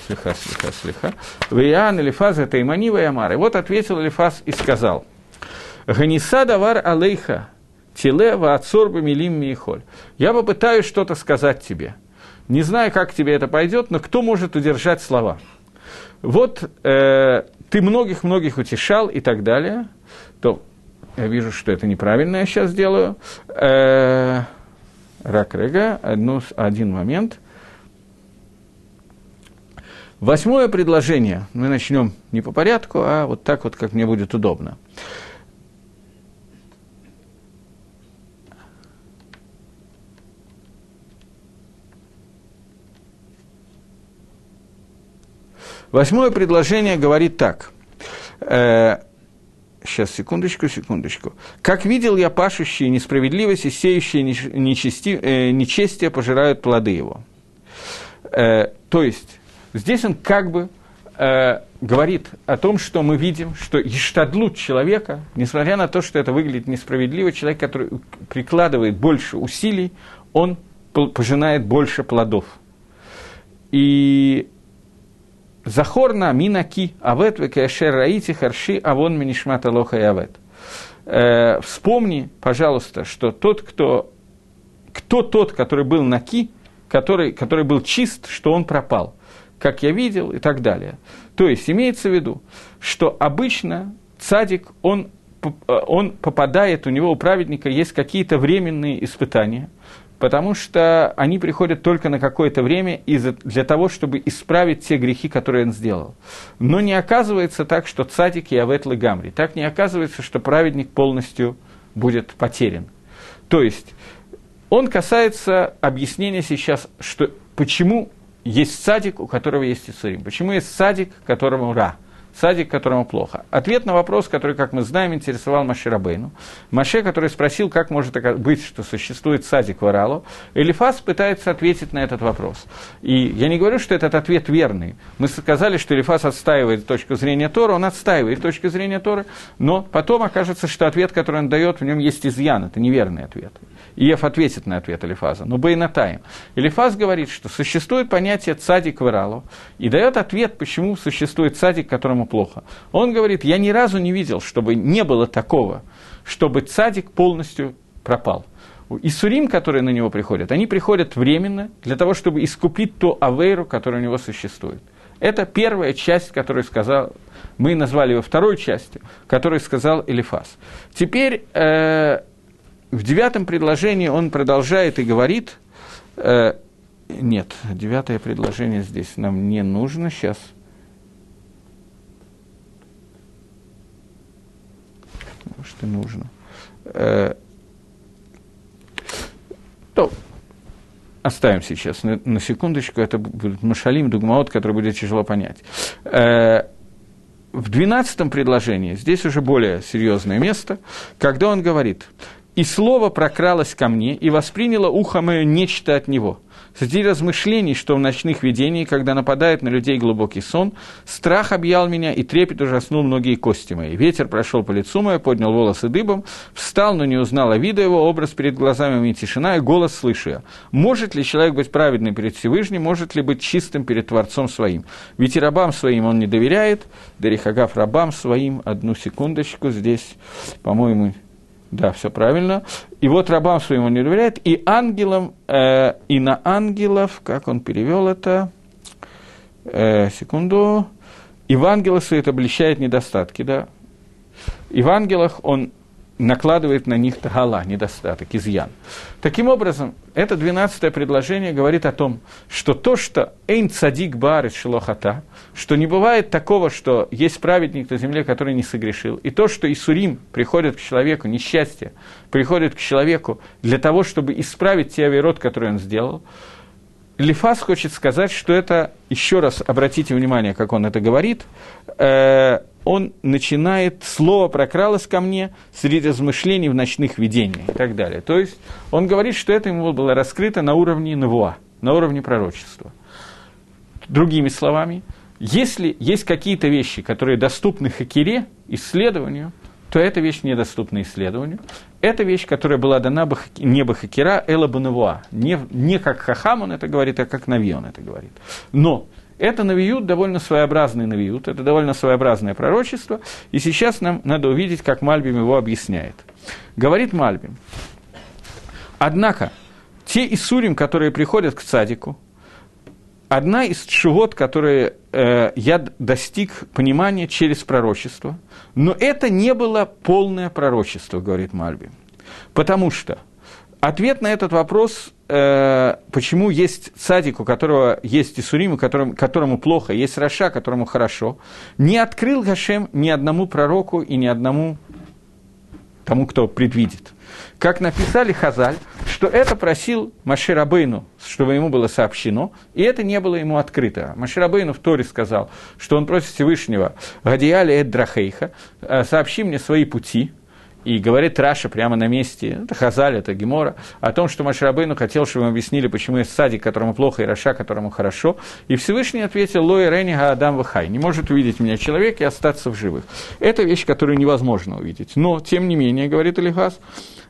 слиха, слиха, слиха. Виян Элифаз это Иманива и Амар. И вот ответил Элифас и сказал, Ганиса давар алейха, Тилева отсорба милим миехоль. Я попытаюсь что-то сказать тебе. Не знаю, как тебе это пойдет, но кто может удержать слова? Вот э, ты многих-многих утешал и так далее, то я вижу, что это неправильно я сейчас делаю. Э, рак Рега, одну, один момент. Восьмое предложение. Мы начнем не по порядку, а вот так вот, как мне будет удобно. Восьмое предложение говорит так. Э, сейчас, секундочку, секундочку. «Как видел я пашущие несправедливость и сеющие нечести, э, нечестие пожирают плоды его». Э, то есть, здесь он как бы э, говорит о том, что мы видим, что иштадлут человека, несмотря на то, что это выглядит несправедливо, человек, который прикладывает больше усилий, он пожинает больше плодов. И Захорна минаки авет векешер раити харши авон минишмата лоха и авет. Э, вспомни, пожалуйста, что тот, кто, кто тот, который был наки, который, который был чист, что он пропал, как я видел и так далее. То есть имеется в виду, что обычно цадик, он, он попадает, у него у праведника есть какие-то временные испытания, потому что они приходят только на какое-то время для того, чтобы исправить те грехи, которые он сделал. Но не оказывается так, что цадик и гамри. Так не оказывается, что праведник полностью будет потерян. То есть, он касается объяснения сейчас, что почему есть садик, у которого есть Исурим. Почему есть садик, которому Ра садик, которому плохо. Ответ на вопрос, который, как мы знаем, интересовал Маше Рабейну. Маше, который спросил, как может быть, что существует садик в Аралу, Элифас пытается ответить на этот вопрос. И я не говорю, что этот ответ верный. Мы сказали, что Элифас отстаивает точку зрения Тора, он отстаивает точку зрения Торы, но потом окажется, что ответ, который он дает, в нем есть изъян, это неверный ответ. Иев ответит на ответ Элифаза, но Бейнатаем. Элифаз говорит, что существует понятие цадик в Иралу, и дает ответ, почему существует цадик, которому плохо. Он говорит, я ни разу не видел, чтобы не было такого, чтобы цадик полностью пропал. И сурим, которые на него приходят, они приходят временно для того, чтобы искупить ту авейру, которая у него существует. Это первая часть, которую сказал, мы назвали его второй частью, которую сказал Элифаз. Теперь э, в девятом предложении он продолжает и говорит, э, нет, девятое предложение здесь нам не нужно сейчас. Что нужно? Э, то, оставим сейчас на, на секундочку, это будет Машалим, Дугмаот, который будет тяжело понять. Э, в двенадцатом предложении, здесь уже более серьезное место, когда он говорит, и слово прокралось ко мне, и восприняло ухо мое нечто от него. Среди размышлений, что в ночных видениях, когда нападает на людей глубокий сон, страх объял меня, и трепет ужаснул многие кости мои. Ветер прошел по лицу мое, поднял волосы дыбом, встал, но не узнал а вида его, образ перед глазами и тишина, и голос слышу я. Может ли человек быть праведным перед Всевышним, может ли быть чистым перед Творцом своим? Ведь и рабам своим он не доверяет, Дарихагав рабам своим, одну секундочку, здесь, по-моему, да, все правильно. И вот рабам своим он не доверяет, и ангелам, э, и на ангелов, как он перевел это, э, секунду, и в ангелах своих обличает недостатки, да. И в ангелах он накладывает на них тагала, недостаток, изъян. Таким образом, это двенадцатое предложение говорит о том, что то, что эйн цадик барит шелохата, что не бывает такого, что есть праведник на земле, который не согрешил, и то, что Исурим приходит к человеку, несчастье приходит к человеку для того, чтобы исправить те авирот, которые он сделал, Лифас хочет сказать, что это, еще раз обратите внимание, как он это говорит, э, он начинает, слово прокралось ко мне среди размышлений в ночных видениях и так далее. То есть он говорит, что это ему было раскрыто на уровне Навуа, на уровне пророчества. Другими словами, если есть какие-то вещи, которые доступны Хакире, исследованию, то эта вещь недоступна исследованию. Это вещь, которая была дана не Бахакира, Эла Банавуа. Не, не как Хахам он это говорит, а как Нави он это говорит. Но это навиют довольно своеобразный навиют, это довольно своеобразное пророчество, и сейчас нам надо увидеть, как Мальбим его объясняет. Говорит Мальбим, однако, те Исурим, которые приходят к цадику, одна из чувот, которые э, я достиг понимания через пророчество, но это не было полное пророчество, говорит Мальбим. Потому что ответ на этот вопрос э, почему есть садик, у которого есть Исурим, которому, которому плохо, есть Раша, которому хорошо, не открыл Гашем ни одному пророку и ни одному тому, кто предвидит. Как написали Хазаль, что это просил Маширабейну, чтобы ему было сообщено, и это не было ему открыто. Маширабейну в Торе сказал, что он просит Всевышнего «Гадиали эд драхейха», «Э, «Сообщи мне свои пути», и говорит Раша прямо на месте, это Хазаль, это Гемора, о том, что Машрабейну хотел, чтобы ему объяснили, почему есть садик, которому плохо, и Раша, которому хорошо. И Всевышний ответил, Лои Ренига Адам Вахай, не может увидеть меня человек и остаться в живых. Это вещь, которую невозможно увидеть. Но, тем не менее, говорит Алихас,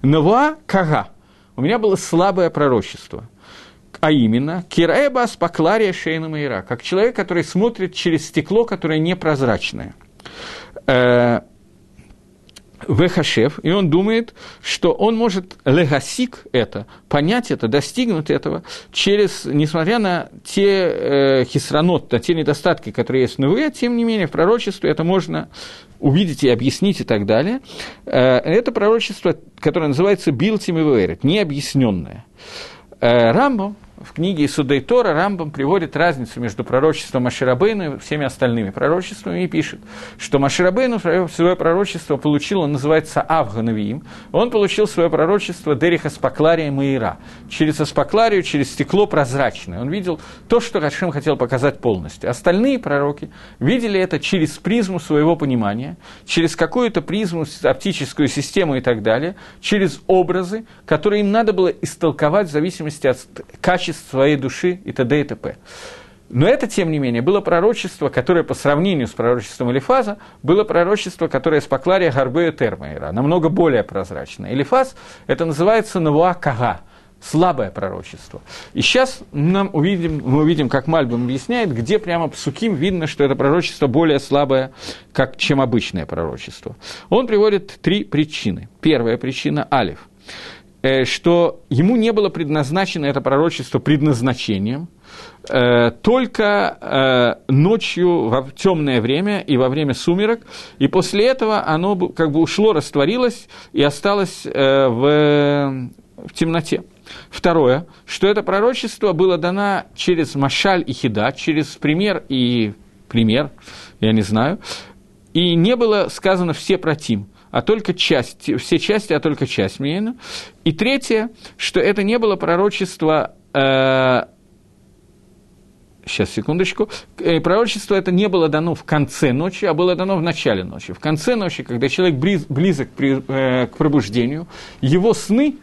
Нова Кага, у меня было слабое пророчество – а именно Кираэба Спаклария Шейна Майра, как человек, который смотрит через стекло, которое непрозрачное. Вехашев, и он думает, что он может легасик это, понять это, достигнуть этого через, несмотря на те э, хисранот, на те недостатки, которые есть в Нуве, тем не менее в пророчестве это можно увидеть и объяснить и так далее. Э, это пророчество, которое называется Билтим и необъясненное. Э, Рамбом в книге Судей Тора Рамбам приводит разницу между пророчеством Маширабейну и всеми остальными пророчествами и пишет, что Маширабейну свое пророчество получил, он называется Авганавиим, он получил свое пророчество Дериха Спаклария Маира, через Аспакларию, через стекло прозрачное. Он видел то, что Хашем хотел показать полностью. Остальные пророки видели это через призму своего понимания, через какую-то призму, оптическую систему и так далее, через образы, которые им надо было истолковать в зависимости от качества качеств своей души и т.д. и т.п. Но это, тем не менее, было пророчество, которое по сравнению с пророчеством Элифаза, было пророчество, которое с поклария Гарбея Термейра, намного более прозрачное. Элифаз – это называется Навуа Кага, слабое пророчество. И сейчас нам увидим, мы увидим, как Мальбим объясняет, где прямо Псуким видно, что это пророчество более слабое, как, чем обычное пророчество. Он приводит три причины. Первая причина – Алиф – что ему не было предназначено это пророчество предназначением, э, только э, ночью в темное время и во время сумерок, и после этого оно как бы ушло, растворилось и осталось в, в темноте. Второе, что это пророчество было дано через Машаль и Хида, через пример и пример, я не знаю, и не было сказано все против а только часть, все части, а только часть Мейна. И третье, что это не было пророчество э, Сейчас, секундочку. Э, пророчество это не было дано в конце ночи, а было дано в начале ночи. В конце ночи, когда человек близок э, к пробуждению, его сны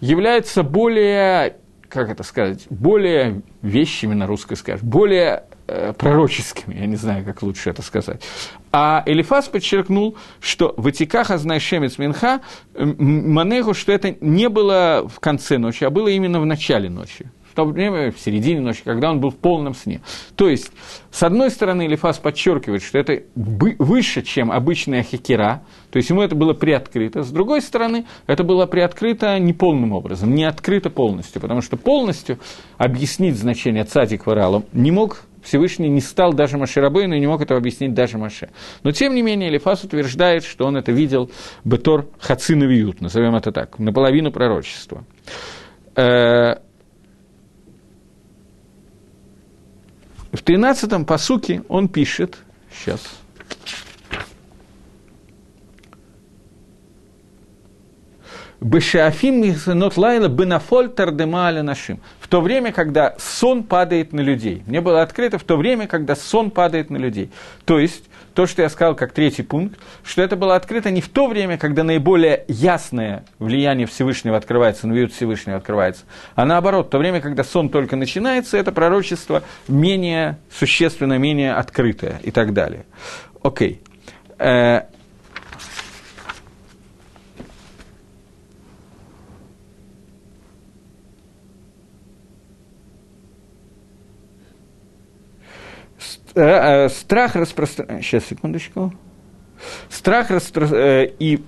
являются более, как это сказать, более вещами на русской скажем, более пророческими, я не знаю, как лучше это сказать. А Элифас подчеркнул, что в Этиках Азнай Шемец Минха Манегу, что это не было в конце ночи, а было именно в начале ночи то время, в середине ночи, когда он был в полном сне. То есть, с одной стороны, Элифас подчеркивает, что это выше, чем обычная хикера, то есть ему это было приоткрыто. С другой стороны, это было приоткрыто не полным образом, не открыто полностью, потому что полностью объяснить значение цадик варалом не мог Всевышний не стал даже Маширабейну и не мог этого объяснить даже Маше. Но, тем не менее, Элифас утверждает, что он это видел Бетор Хациновиют, назовем это так, наполовину пророчества. Э, В 13-м посуке он пишет, сейчас, Бешафим Михсенот Лайла Бенафоль Тардемаля нашим. В то время, когда сон падает на людей. Мне было открыто в то время, когда сон падает на людей. То есть, то, что я сказал как третий пункт, что это было открыто не в то время, когда наиболее ясное влияние Всевышнего открывается, навиют Всевышнего открывается, а наоборот, в то время, когда сон только начинается, это пророчество менее существенно, менее открытое и так далее. Окей. Okay. Страх распространяется... Сейчас, секундочку. Страх расстро... Э, и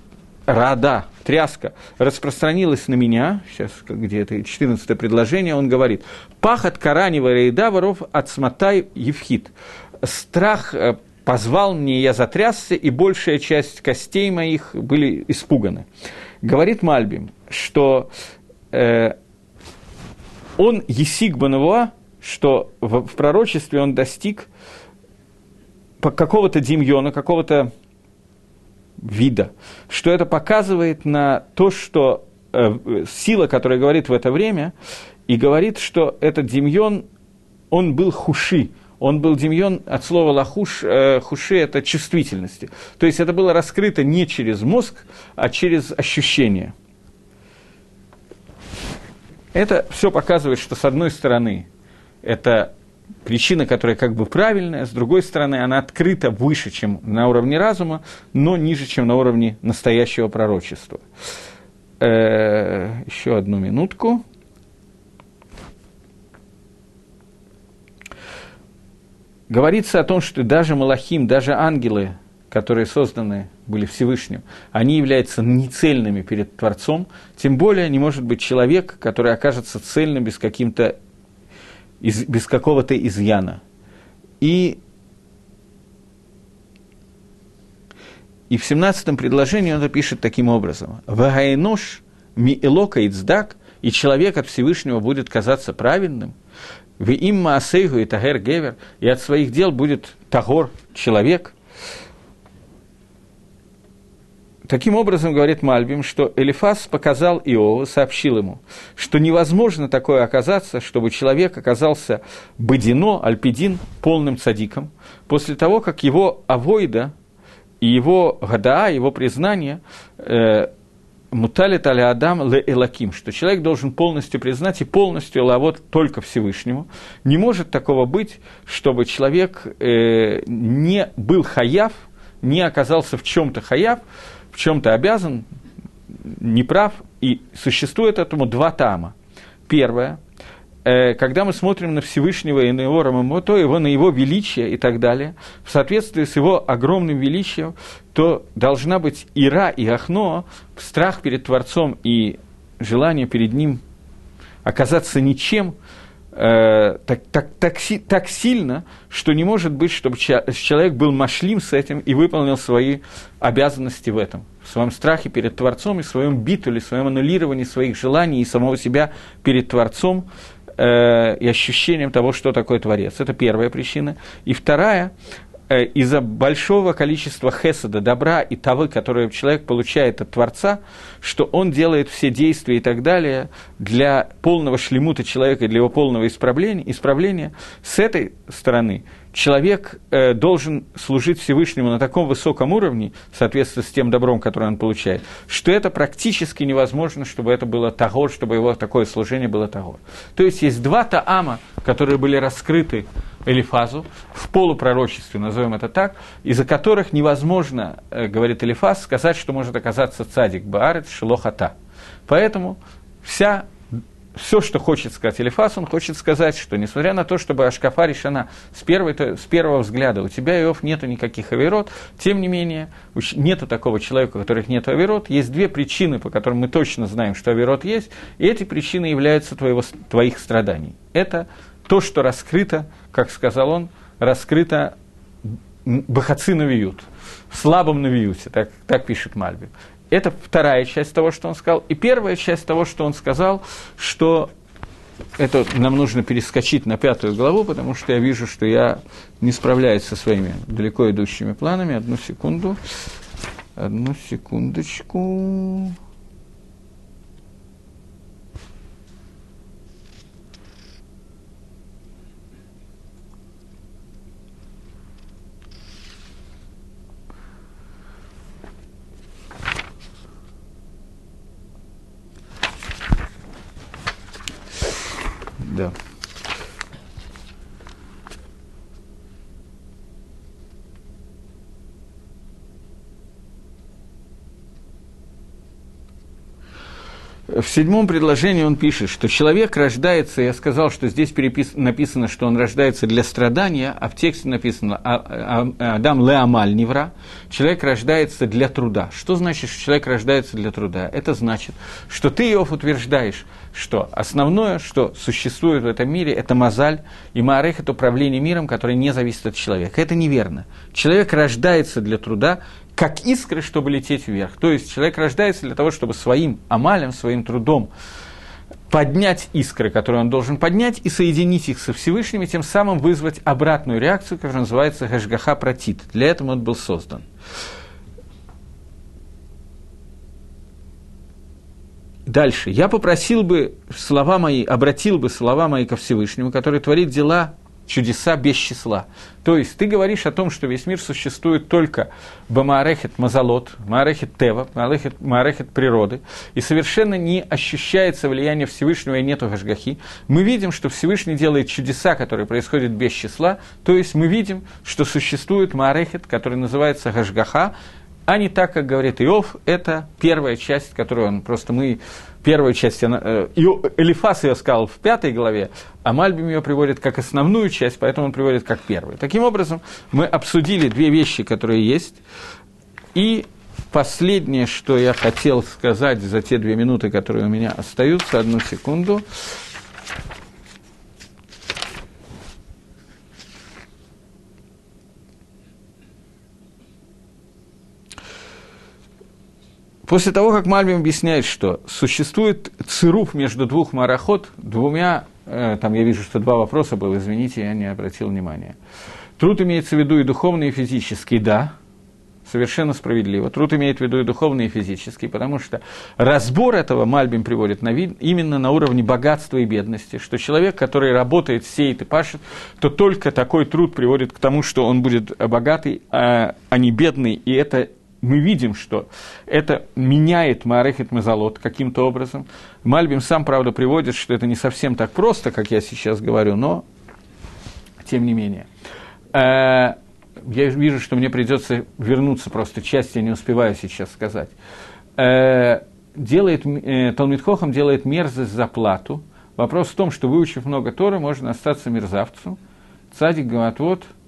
рада, тряска, распространилась на меня, сейчас где это 14 предложение, он говорит, пахот каранева рейда воров от смотай евхит. Страх позвал мне, я затрясся, и большая часть костей моих были испуганы. Говорит Мальбим, что э, он Есиг что в, в пророчестве он достиг какого-то демьона, какого-то вида, что это показывает на то, что э, сила, которая говорит в это время, и говорит, что этот демьон, он был хуши, он был демьон от слова лахуш, э, хуши – это чувствительности. То есть это было раскрыто не через мозг, а через ощущение. Это все показывает, что с одной стороны это причина, которая как бы правильная, с другой стороны, она открыта выше, чем на уровне разума, но ниже, чем на уровне настоящего пророчества. Э, еще одну минутку. Говорится о том, что даже Малахим, даже ангелы, которые созданы были Всевышним, они являются нецельными перед Творцом, тем более не может быть человек, который окажется цельным без каким-то из, без какого-то изъяна. И, и в 17-м предложении он это пишет таким образом. «Вагайнош ми элока ицдак» и человек от Всевышнего будет казаться праведным, в имма асейгу и тагер гевер, и от своих дел будет тагор, человек – Таким образом, говорит Мальбим, что Элифас показал Иову, сообщил ему, что невозможно такое оказаться, чтобы человек оказался бадино, альпидин, полным цадиком, после того, как его авойда и его гадаа, его признание э, муталит аля адам ле элаким, что человек должен полностью признать и полностью лавот только Всевышнему. Не может такого быть, чтобы человек э, не был хаяв, не оказался в чем-то хаяв, в чем-то обязан, неправ, и существует этому два тама. Первое, э, когда мы смотрим на Всевышнего и на его Рамамото, его, на его величие и так далее, в соответствии с его огромным величием, то должна быть ира и ахно, страх перед Творцом и желание перед ним оказаться ничем, э, так, так, так, так сильно, что не может быть, чтобы человек был машлим с этим и выполнил свои обязанности в этом, в своем страхе перед Творцом и в своем битуле, в своем аннулировании своих желаний и самого себя перед Творцом э, и ощущением того, что такое Творец. Это первая причина. И вторая, из-за большого количества хесада, добра и того, которое человек получает от Творца, что он делает все действия и так далее для полного шлемута человека, для его полного исправления, исправления с этой стороны – человек э, должен служить Всевышнему на таком высоком уровне, соответственно, с тем добром, которое он получает, что это практически невозможно, чтобы это было того, чтобы его такое служение было того. То есть есть два таама, которые были раскрыты Элифазу в полупророчестве, назовем это так, из-за которых невозможно, э, говорит Элифаз, сказать, что может оказаться цадик Баарет Шилохата. Поэтому вся все, что хочет сказать Элифас, он хочет сказать, что несмотря на то, чтобы Ашкафа решена с, первой, с первого взгляда, у тебя, Иов, нету никаких авирот, тем не менее, нету такого человека, у которых нет авирот, есть две причины, по которым мы точно знаем, что авирот есть, и эти причины являются твоего, твоих страданий. Это то, что раскрыто, как сказал он, раскрыто Бахаци навиют, в слабом так, так пишет Мальби. Это вторая часть того, что он сказал. И первая часть того, что он сказал, что это нам нужно перескочить на пятую главу, потому что я вижу, что я не справляюсь со своими далеко идущими планами. Одну секунду. Одну секундочку. Да. В седьмом предложении он пишет, что человек рождается, я сказал, что здесь перепис, написано, что он рождается для страдания, а в тексте написано «А, а, «Адам леамаль невра», человек рождается для труда. Что значит, что человек рождается для труда? Это значит, что ты, Иов, утверждаешь, что основное, что существует в этом мире, это мозаль, и маарех – это управление миром, которое не зависит от человека. Это неверно. Человек рождается для труда, как искры, чтобы лететь вверх. То есть человек рождается для того, чтобы своим амалем, своим трудом поднять искры, которые он должен поднять, и соединить их со Всевышним, и тем самым вызвать обратную реакцию, которая называется Гашгаха Пратит. Для этого он был создан. Дальше. Я попросил бы слова мои, обратил бы слова мои ко Всевышнему, который творит дела, чудеса без числа. То есть ты говоришь о том, что весь мир существует только Бамаарехет Мазалот, Маарехет Тева, Маарехет, Маарехет природы, и совершенно не ощущается влияние Всевышнего и нету Гашгахи. Мы видим, что Всевышний делает чудеса, которые происходят без числа, то есть мы видим, что существует Маарехет, который называется Гашгаха, а не так, как говорит Иов, это первая часть, которую он просто мы первую часть, э, Элифас ее сказал в пятой главе, а Мальбим ее приводит как основную часть, поэтому он приводит как первую. Таким образом, мы обсудили две вещи, которые есть, и последнее, что я хотел сказать за те две минуты, которые у меня остаются, одну секунду, После того, как Мальбим объясняет, что существует цируп между двух марахот, двумя, э, там я вижу, что два вопроса было, извините, я не обратил внимания. Труд имеется в виду и духовный, и физический, да, совершенно справедливо. Труд имеет в виду и духовный, и физический, потому что разбор этого Мальбим приводит на вид именно на уровне богатства и бедности, что человек, который работает, сеет и пашет, то только такой труд приводит к тому, что он будет богатый, а, а не бедный, и это мы видим, что это меняет Маарехет Мазалот каким-то образом. Мальбим сам, правда, приводит, что это не совсем так просто, как я сейчас говорю, но тем не менее. Э, я вижу, что мне придется вернуться, просто часть я не успеваю сейчас сказать. Э, делает, э, Талмитхохам делает мерзость за плату. Вопрос в том, что выучив много Тора, можно остаться мерзавцем. Цадик Гаматвот – Э,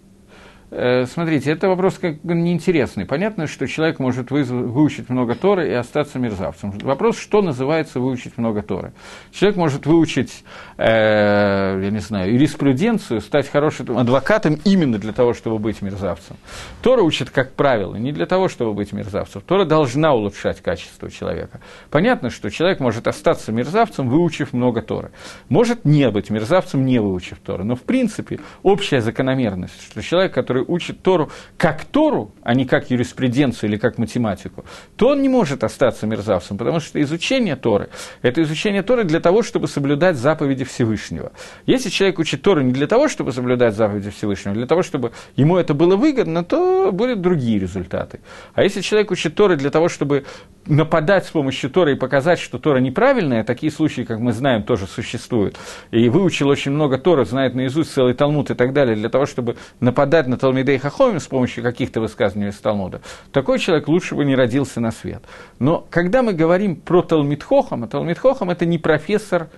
смотрите, это вопрос как бы неинтересный. Понятно, что человек может выучить много Торы и остаться мерзавцем. Вопрос, что называется выучить много Торы. Человек может выучить, э, я не знаю, юриспруденцию, стать хорошим адвокатом именно для того, чтобы быть мерзавцем. Тора учит, как правило, не для того, чтобы быть мерзавцем. Тора должна улучшать качество человека. Понятно, что человек может остаться мерзавцем, выучив много Торы. Может не быть мерзавцем, не выучив Торы. Но, в принципе, общая закономерность, что человек, который который учит Тору как Тору, а не как юриспруденцию или как математику, то он не может остаться мерзавцем, потому что изучение Торы – это изучение Торы для того, чтобы соблюдать заповеди Всевышнего. Если человек учит Тору не для того, чтобы соблюдать заповеди Всевышнего, а для того, чтобы ему это было выгодно, то будут другие результаты. А если человек учит Торы для того, чтобы нападать с помощью Торы и показать, что Тора неправильная, такие случаи, как мы знаем, тоже существуют, и выучил очень много Тора, знает наизусть целый Талмуд и так далее, для того, чтобы нападать на Талмидей Хахомим с помощью каких-то высказываний из Талмуда, такой человек лучше бы не родился на свет. Но когда мы говорим про Талмит Хохам, Талмит Хохам – это не профессор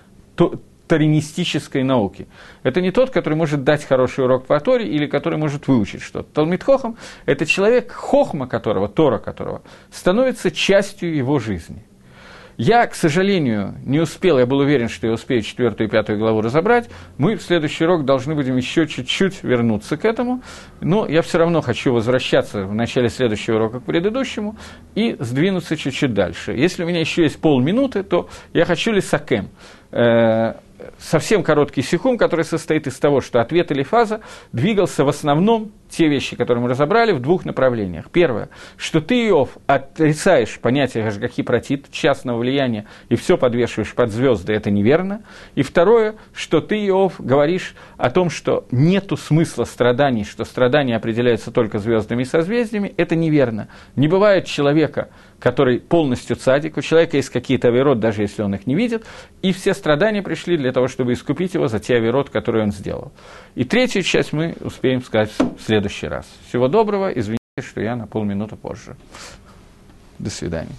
таримистической науки. Это не тот, который может дать хороший урок по Торе или который может выучить что-то. Талмит Хохам – это человек, хохма которого, Тора которого, становится частью его жизни. Я, к сожалению, не успел, я был уверен, что я успею четвертую и пятую главу разобрать. Мы в следующий урок должны будем еще чуть-чуть вернуться к этому, но я все равно хочу возвращаться в начале следующего урока к предыдущему и сдвинуться чуть-чуть дальше. Если у меня еще есть полминуты, то я хочу лисакем э, совсем короткий сихум, который состоит из того, что ответ или фаза двигался в основном те вещи, которые мы разобрали, в двух направлениях. Первое, что ты, Иов, отрицаешь понятие Гашгахи протит, частного влияния, и все подвешиваешь под звезды, это неверно. И второе, что ты, Иов, говоришь о том, что нету смысла страданий, что страдания определяются только звездами и созвездиями, это неверно. Не бывает человека, который полностью цадик, у человека есть какие-то авирот, даже если он их не видит, и все страдания пришли для того, чтобы искупить его за те авирот, которые он сделал. И третью часть мы успеем сказать в следующий раз. Всего доброго, извините, что я на полминуты позже. До свидания.